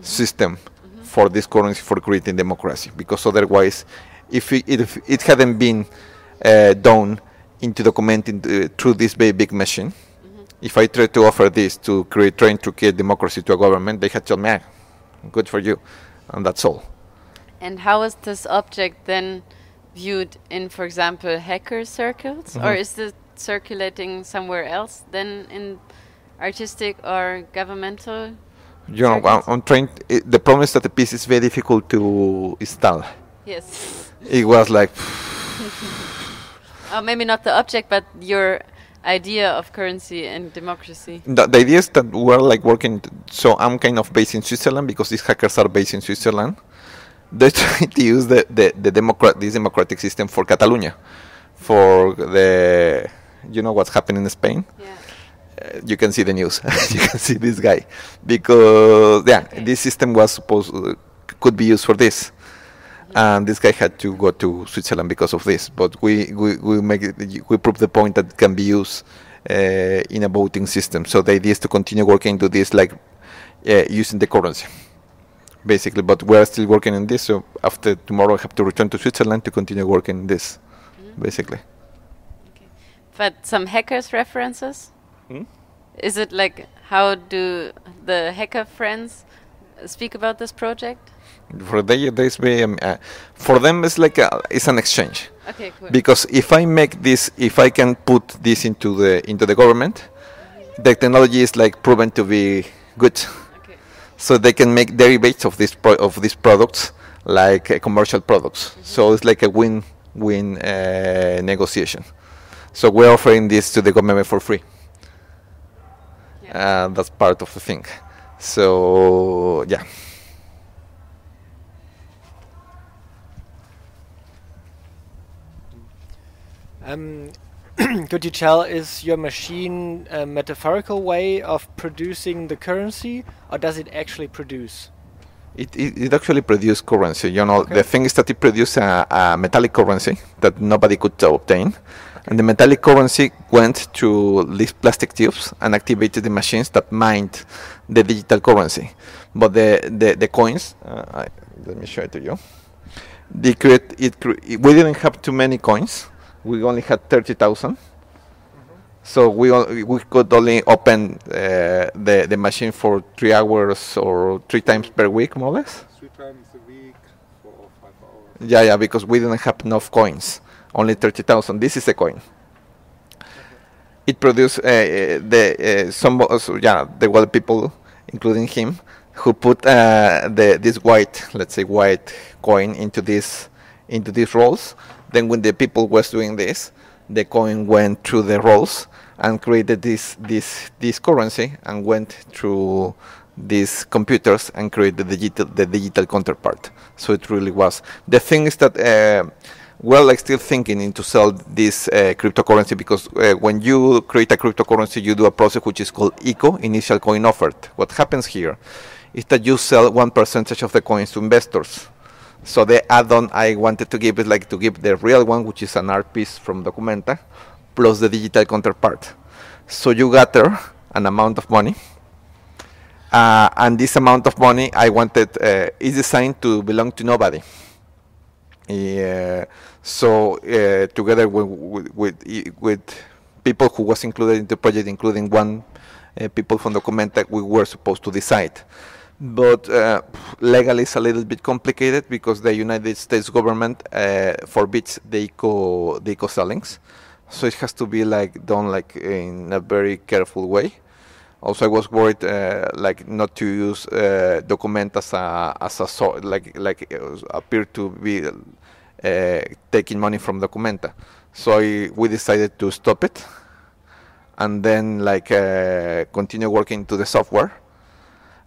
S2: system for this currency for creating democracy. Because otherwise, if it, if it hadn't been uh, done into documenting uh, through this very big machine, if I tried to offer this to create, trying to create democracy to a government, they had told me, "Ah, good for you, and that's all.
S3: And how is this object then viewed in, for example, hacker circles, or
S2: Mhm.
S3: is it circulating somewhere else than in artistic or governmental?
S2: You know, I'm, I'm trying. the problem is that the piece is very difficult to install.
S3: Yes.
S2: It was like, <laughs>
S3: Oh, maybe not the object, but your idea of currency and democracy.
S2: the, the idea is that we're like working. So I'm kind of based in Switzerland because these hackers are based in Switzerland. They <laughs> try to use the the, the democrat this democratic system for Catalonia, for the you know what's happening in Spain.
S3: Yeah.
S2: uh, you can see the news. <laughs> you can see this guy because yeah,
S3: Okay.
S2: this system was supposed uh, could be used for this, and this guy had to go to Switzerland because of this. But we we, we make it, we prove the point that it can be used uh, in a voting system. So the idea is to continue working to this like uh, using the currency. Basically, but we are still working on this. So after tomorrow, I have to return to Switzerland to continue working on this. Basically, Okay.
S3: But some hackers references?
S2: Hmm?
S3: Is it like how do the hacker friends speak about this project?
S2: For they, there's very, um, uh, for them it's like a, it's an exchange.
S3: Okay, cool.
S2: because if I make this, if I can put this into the into the government, the technology is like proven to be good,
S3: okay.
S2: so they can make derivatives of this pro- of these products like uh, commercial products. So it's like a win-win uh, negotiation. So we're offering this to the government for free.
S3: Yeah.
S2: Uh, that's part of the thing. So yeah.
S5: Um, <clears throat> could you tell, is your machine a metaphorical way of producing the currency, or does it actually produce?
S2: It, it, it actually produced currency. You know,
S5: Okay.
S2: the thing is that it produced a, a metallic currency that nobody could obtain. And the metallic currency went to these plastic tubes and activated the machines that mined the digital currency. But the, the, the coins, uh, I, let me show it to you. They create, it, cre- it- we didn't have too many coins. We only had 30,000. So we we could only open uh, the the machine for three hours or three times per week, more or less.
S6: three times a week for five hours.
S2: Yeah, yeah, because we didn't have enough coins. Only thirty thousand. This is a coin. It produced uh, uh, the uh, some of us, yeah there were people, including him, who put uh, the this white let's say white coin into this into these rolls. Then when the people was doing this, the coin went through the rolls and created this this this currency and went through these computers and created the digital the digital counterpart. So it really was. The thing is that uh, we're like still thinking into sell this uh, cryptocurrency because uh, when you create a cryptocurrency, you do a process which is called ICO, initial coin offered. What happens here is that you sell one percentage of the coins to investors. So the add-on I wanted to give is like to give the real one, which is an art piece from Documenta, plus the digital counterpart. So you gather an amount of money, uh, and this amount of money I wanted uh, is designed to belong to nobody. So uh, together with, with, with people who was included in the project, including one uh, people from Documenta, we were supposed to decide. But uh, legally it's a little bit complicated because the United States government uh, forbids the ICO the ICO sellings, so it has to be like done like in a very careful way. Also, I was worried uh, like not to use uh, Document as a as a so, like like appear to be uh, taking money from Documenta. So I, we decided to stop it and then like uh, continue working to the software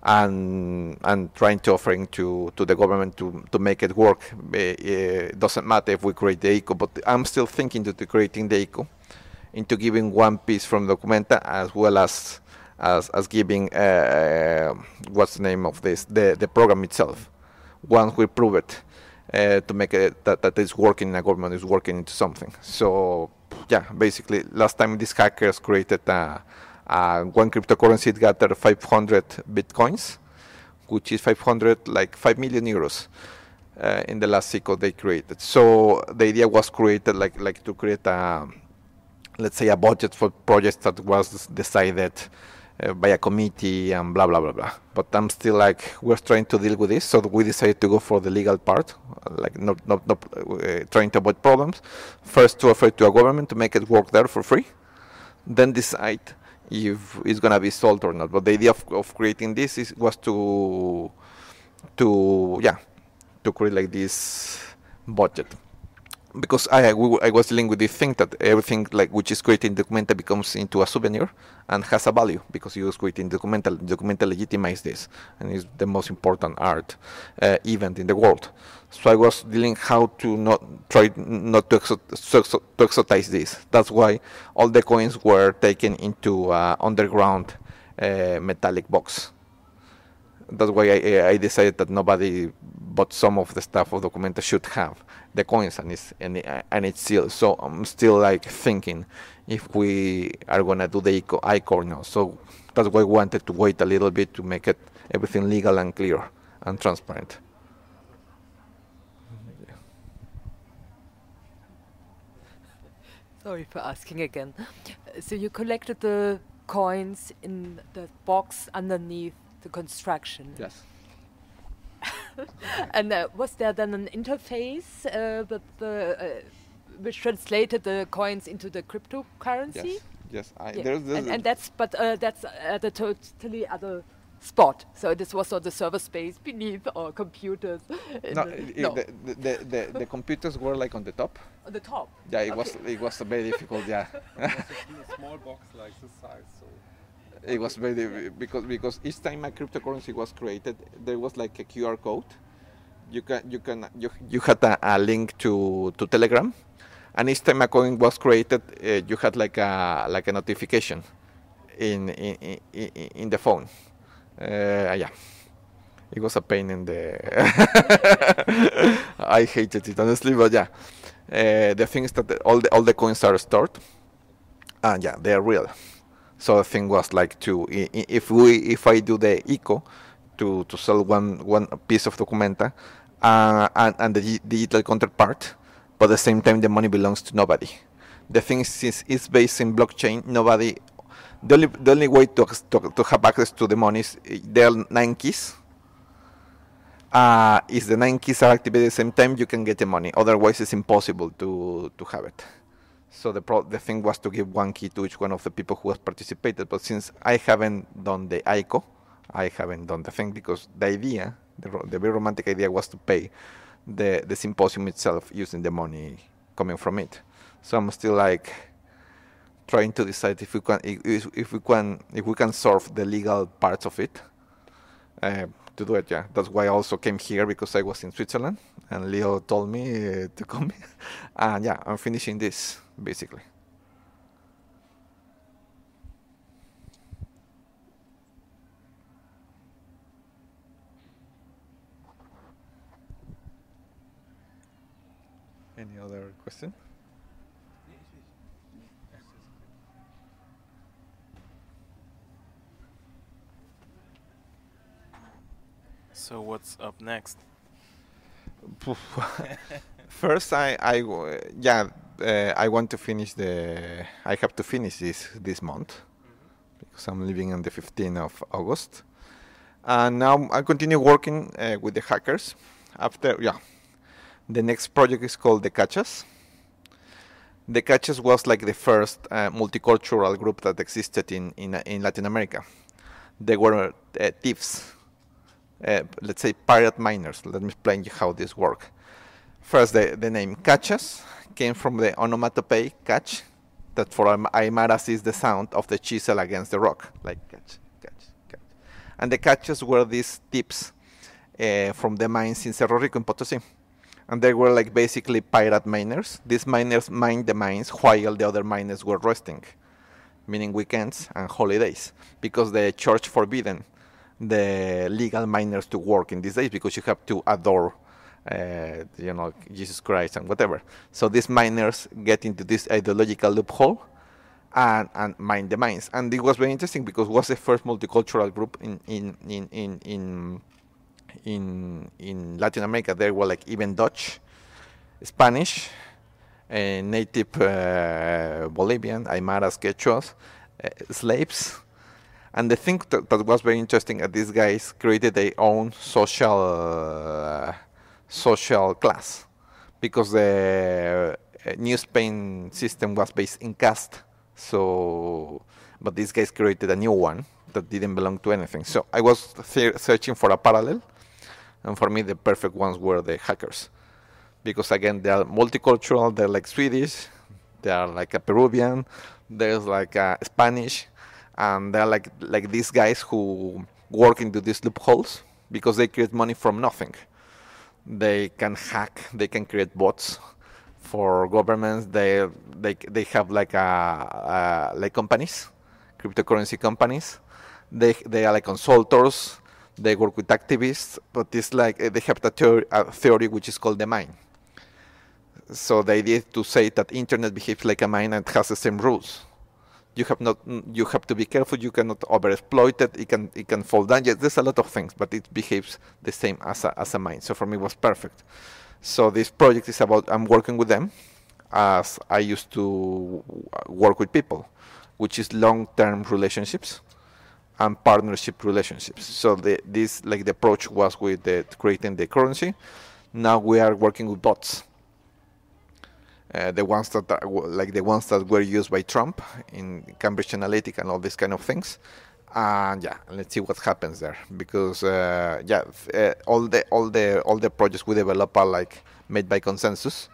S2: and and trying to offering to to the government to to make it work. It doesn't matter if we create the ICO, but I'm still thinking to, creating the ICO into giving one piece from Documenta as well as as, as giving uh, what's the name of this the the program itself. Once we prove it, uh, to make it that, that is working in a government is working into something. So yeah, basically last time these hackers created a, a one cryptocurrency it gathered 500 bitcoins, which is 500 like 5 million euros. Uh, in the last cycle they created. So the idea was created like like to create a let's say a budget for projects that was decided uh, by a committee and blah blah blah blah. But I'm still like we're trying to deal with this, so we decided to go for the legal part, like not not, not uh, trying to avoid problems. First, to offer it to a government to make it work there for free, then decide if it's gonna be sold or not. But the idea of, of creating this is, was to to yeah to create like this budget because I, I was dealing with the thing that everything like which is created in Documenta becomes into a souvenir and has a value because you was creating Documenta. Documenta legitimizes this and is the most important art uh, event in the world. So I was dealing how to not try not to, exot, to exotize this. That's why all the coins were taken into uh, underground uh, metallic box. That's why I, I decided that nobody but some of the staff of Documenta should have the coins and it's and, and it's still so I'm still like thinking if we are gonna do the ICO, or not. So that's why I wanted to wait a little bit to make it everything legal and clear and transparent.
S7: Sorry for asking again. So you collected the coins in the box underneath the construction.
S2: Yes. <laughs>
S7: and uh, was there then an interface uh, with the, uh, which translated the coins into the cryptocurrency?
S2: Yes, yes. I,
S7: Yeah.
S2: there's, there's
S7: And, and that's but uh, that's at a totally other spot. So this was on the server space beneath our computers.
S2: no,
S7: the-
S2: it-
S7: no,
S2: The, the, the, the computers were like on the top.
S7: on the top.
S2: Yeah, it
S7: Okay.
S2: was it was very difficult. Yeah,
S6: a <laughs> small box like this size, so
S2: it was very because because each time a cryptocurrency was created, there was like a QR code. You can you can you, you had a, a link to to Telegram, and each time a coin was created, uh, you had like a like a notification in in in, in, the phone. Uh, yeah. It was a pain in the. <laughs> I hated it honestly, but yeah. Uh, the thing is that all the all the coins are stored, and yeah, they are real. So the thing was like to if we if I do the ICO to to sell one one piece of Documenta uh, and and the digital counterpart, but at the same time the money belongs to nobody. The thing is it's based in blockchain, nobody. The only the only way to to, to have access to the money is there are nine keys. Uh, if the nine keys are activated at the same time, you can get the money. Otherwise, it's impossible to to have it. So the pro- the thing was to give one key to each one of the people who has participated. But since I haven't done the ICO, I haven't done the thing because the idea, the, the very romantic idea, was to pay the the symposium itself using the money coming from it. So I'm still like trying to decide if we can if, if we can if we can solve the legal parts of it uh, to do it. Yeah, that's why I also came here because I was in Switzerland, and Leo told me uh, to come. <laughs> and yeah, I'm finishing this basically. Any other question?
S4: So what's up next? <laughs>
S2: First, I, I, yeah, uh, I want to finish the. I have to finish this this month because I'm leaving on the 15th of August, and now I continue working uh, with the hackers. After, yeah, the next project is called the Cachas. The Cachas was like the first uh, multicultural group that existed in in, in Latin America. They were uh, thieves uh, let's say pirate miners. Let me explain you how this work. First, the, the name cachas came from the onomatopoeia catch, that for Aym- Aymaras is the sound of the chisel against the rock, like catch, catch, catch. And the cachas were these tips uh, from the mines in Cerro Rico in Potosí. And they were like basically pirate miners. These miners mined the mines while the other miners were resting, meaning weekends and holidays, because the church forbidden the legal miners to work in these days because you have to adore uh, you know Jesus Christ and whatever. So these miners get into this ideological loophole and, and mine the mines. And it was very interesting because it was the first multicultural group in in in in in, in, in Latin America. There were like even Dutch, Spanish, uh, native uh, Bolivian, Aymaras, Quechuas, uh, slaves and the thing that, that was very interesting, uh, these guys created their own social uh, social class because the uh, New Spain system was based in caste. So, but these guys created a new one that didn't belong to anything. So I was searching for a parallel, and for me the perfect ones were the hackers, because again they are multicultural. They're like Swedish, they are like a Peruvian, there's like a Spanish, and they're like like these guys who work into these loopholes because they create money from nothing. They can hack, they can create bots for governments. They they they have like a, a like companies, cryptocurrency companies. They they are like consultants. They work with activists, but it's like eh, they have the theory, a theory which is called the mine. So the idea is to say that internet behaves like a mine and has the same rules you have not you have to be careful. You cannot overexploit it. It can it can fall down. Yes, there's a lot of things but it behaves the same as a, as a mine so for me it was perfect. So this project is about i'm working with them as i used to work with people which is long-term relationships and partnership relationships. So the, this like the approach was with the, creating the currency. Now we are working with bots uh, the ones that are, like the ones that were used by Trump in Cambridge Analytica and all these kind of things. And yeah, let's see what happens there because uh, yeah, uh, all the all the all the projects we develop are like made by consensus.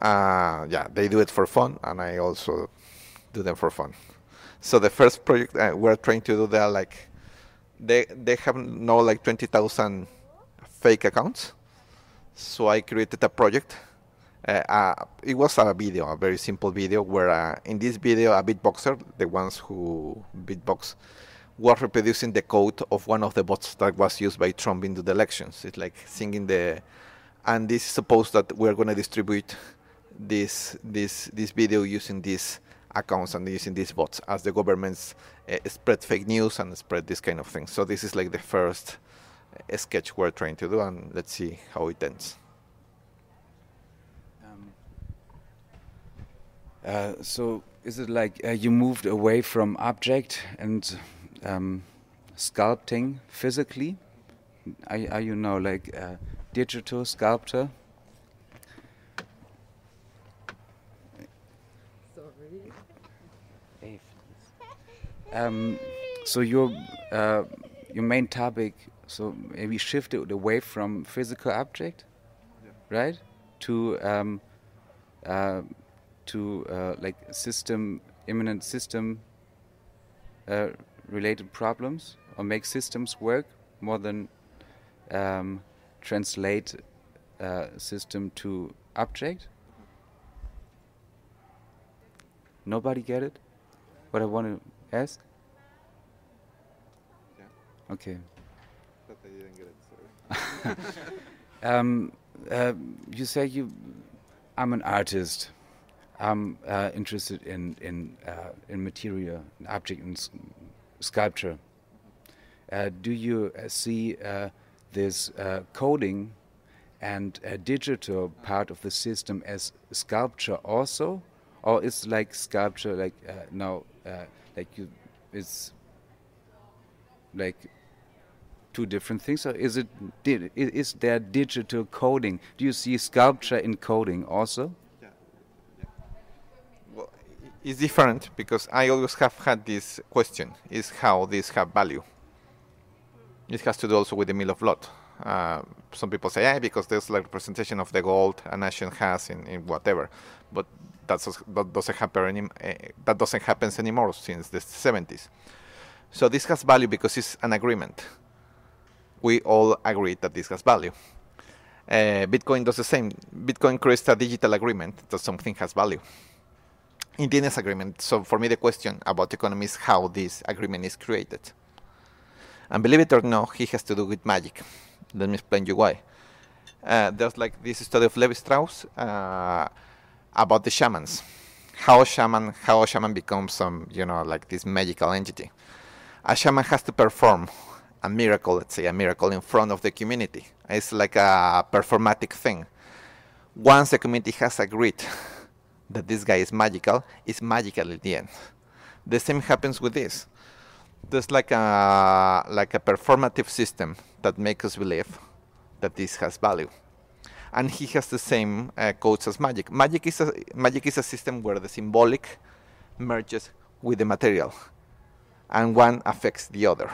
S2: Uh, yeah, they do it for fun, and I also do them for fun. So the first project uh, we're trying to do, there like they they have now like twenty thousand fake accounts. So I created a project uh, uh, it was a video, a very simple video, where uh, in this video a beatboxer, the ones who beatbox, was reproducing the code of one of the bots that was used by Trump into the elections. It's like singing the, and this is supposed that we're going to distribute this this this video using these accounts and using these bots as the governments uh, spread fake news and spread this kind of thing. So this is like the first uh, sketch we're trying to do, and let's see how it ends.
S1: Uh, so is it like uh, you moved away from object and um, sculpting physically? Are, are you now like a digital sculptor?
S7: Sorry.
S1: Um, so your uh, your main topic, so maybe shifted away from physical object, right, to um, uh, to uh, like system imminent system uh, related problems or make systems work more than um, translate uh, system to object? Nobody get it? What I want to ask?
S2: Yeah.
S1: Okay.
S2: But I didn't get it. Sorry. <laughs>
S1: Um, uh, you say you, I'm an artist. I'm uh, interested in in uh, in material, in object, and sculpture. Uh, do you uh, see uh, this uh, coding and digital part of the system as sculpture also, or is like sculpture like now like you it's like two different things, or is it is there digital coding? Do you see sculpture in coding also?
S2: Well, i- it's different because I always have had this question: is how this have value. It has to do also with the Mill of Blood. Uh, some people say, yeah, because there's like representation of the gold a nation has in, in whatever, but that's, that doesn't happen any, uh, that doesn't happen anymore since the 70s. So this has value because it's an agreement. We all agree that this has value. Uh, Bitcoin does the same. Bitcoin creates a digital agreement that something has value. Indigenous agreement. So for me, the question about economy is how this agreement is created. And believe it or not, he has to do with magic. Let me explain you why. Uh, there's like this study of Lévi-Strauss uh, about the shamans, how a shaman, how a shaman becomes some, you know, like this magical entity. A shaman has to perform a miracle, let's say a miracle in front of the community. It's like a performatic thing. Once the community has agreed that this guy is magical, is magical at the end. The same happens with this. There's like a like a performative system that makes us believe that this has value. And he has the same uh, codes as magic. Magic is a magic is a system where the symbolic merges with the material and one affects the other.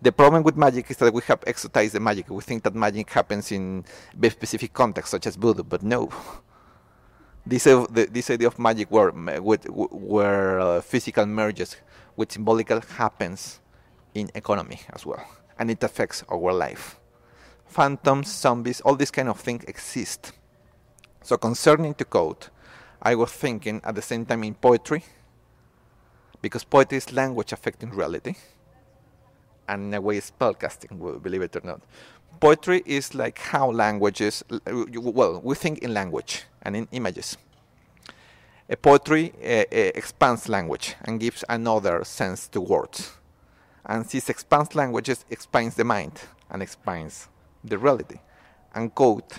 S2: The problem with magic is that we have exotized the magic. We think that magic happens in very specific contexts such as voodoo but no this, this idea of magic where, where uh, physical merges with symbolical happens in economy as well. And it affects our life. Phantoms zombies all these kind of things exist. So concerning to code i was thinking at the same time in poetry because poetry is language affecting reality. And in a way spellcasting believe it or not poetry is like how languages well we think in language and in images a poetry uh, expands language and gives another sense to words. And this expands languages expands the mind and expands the reality. And code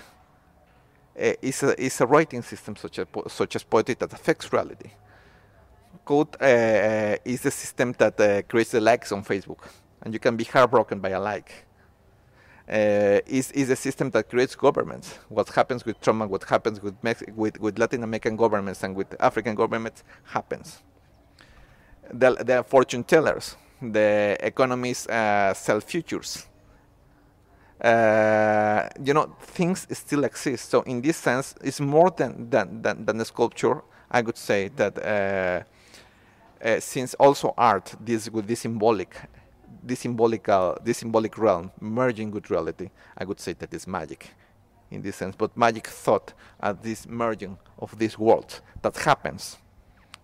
S2: uh, is, a, is a writing system such as, such as poetry that affects reality. Code uh, is a system that creates the likes on Facebook, and you can be heartbroken by a like uh, is, is a system that creates governments. What happens with Trump and what happens with, Mex- with, with Latin American governments and with African governments happens. The, the fortune tellers, the economies uh, sell futures. Uh, you know, things still exist. So in this sense, it's more than, than, than, than a sculpture. I would say that uh, uh, since also art deals with this symbolic this symbolical uh, this symbolic realm merging with reality i would say that is magic in this sense. But magic thought at this merging of these worlds that happens.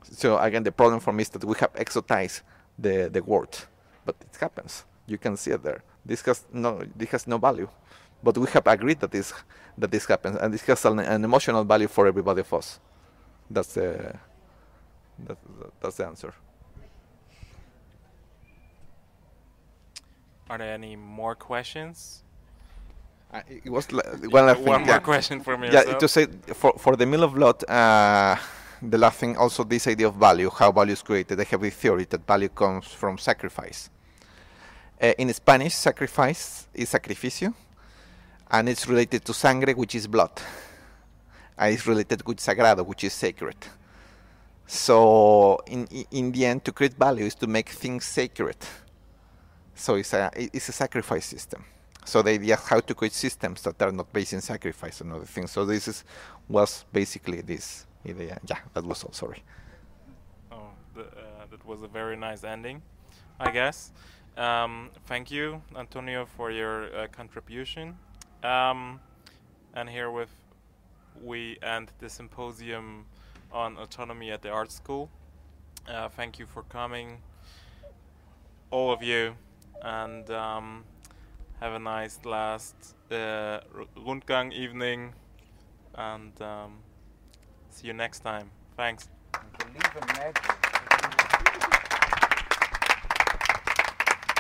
S2: So again the problem for me is that we have exotized the the word but it happens. You can see it there. This has no this has no value. But we have agreed that this that this happens and this has an, an emotional value for everybody of us. That's the that, that's the answer
S4: Are there any more questions?
S2: Uh, it was one last thing.
S4: One more
S2: yeah.
S4: question from
S2: Yeah,
S4: yourself.
S2: to say for for the mill of blood, uh, the last thing also this idea of value, how value is created. I have a theory that value comes from sacrifice. Uh, in Spanish, sacrifice is sacrificio, and it's related to sangre, which is blood. And it's related with sagrado, which is sacred. So in- in the end, to create value is to make things sacred. So it's a it's a sacrifice system. So the idea how to create systems that are not based in sacrifice and other things. So this is was basically this idea. Yeah, that was all. Sorry.
S4: Oh, the, uh, that was a very nice ending, I guess. Um, thank you, Antonio, for your uh, contribution. Um, and herewith, we end the symposium on autonomy at the art school. Uh, thank you for coming, all of you, and um, have a nice last uh, Rundgang evening, and um, see you next time. Thanks.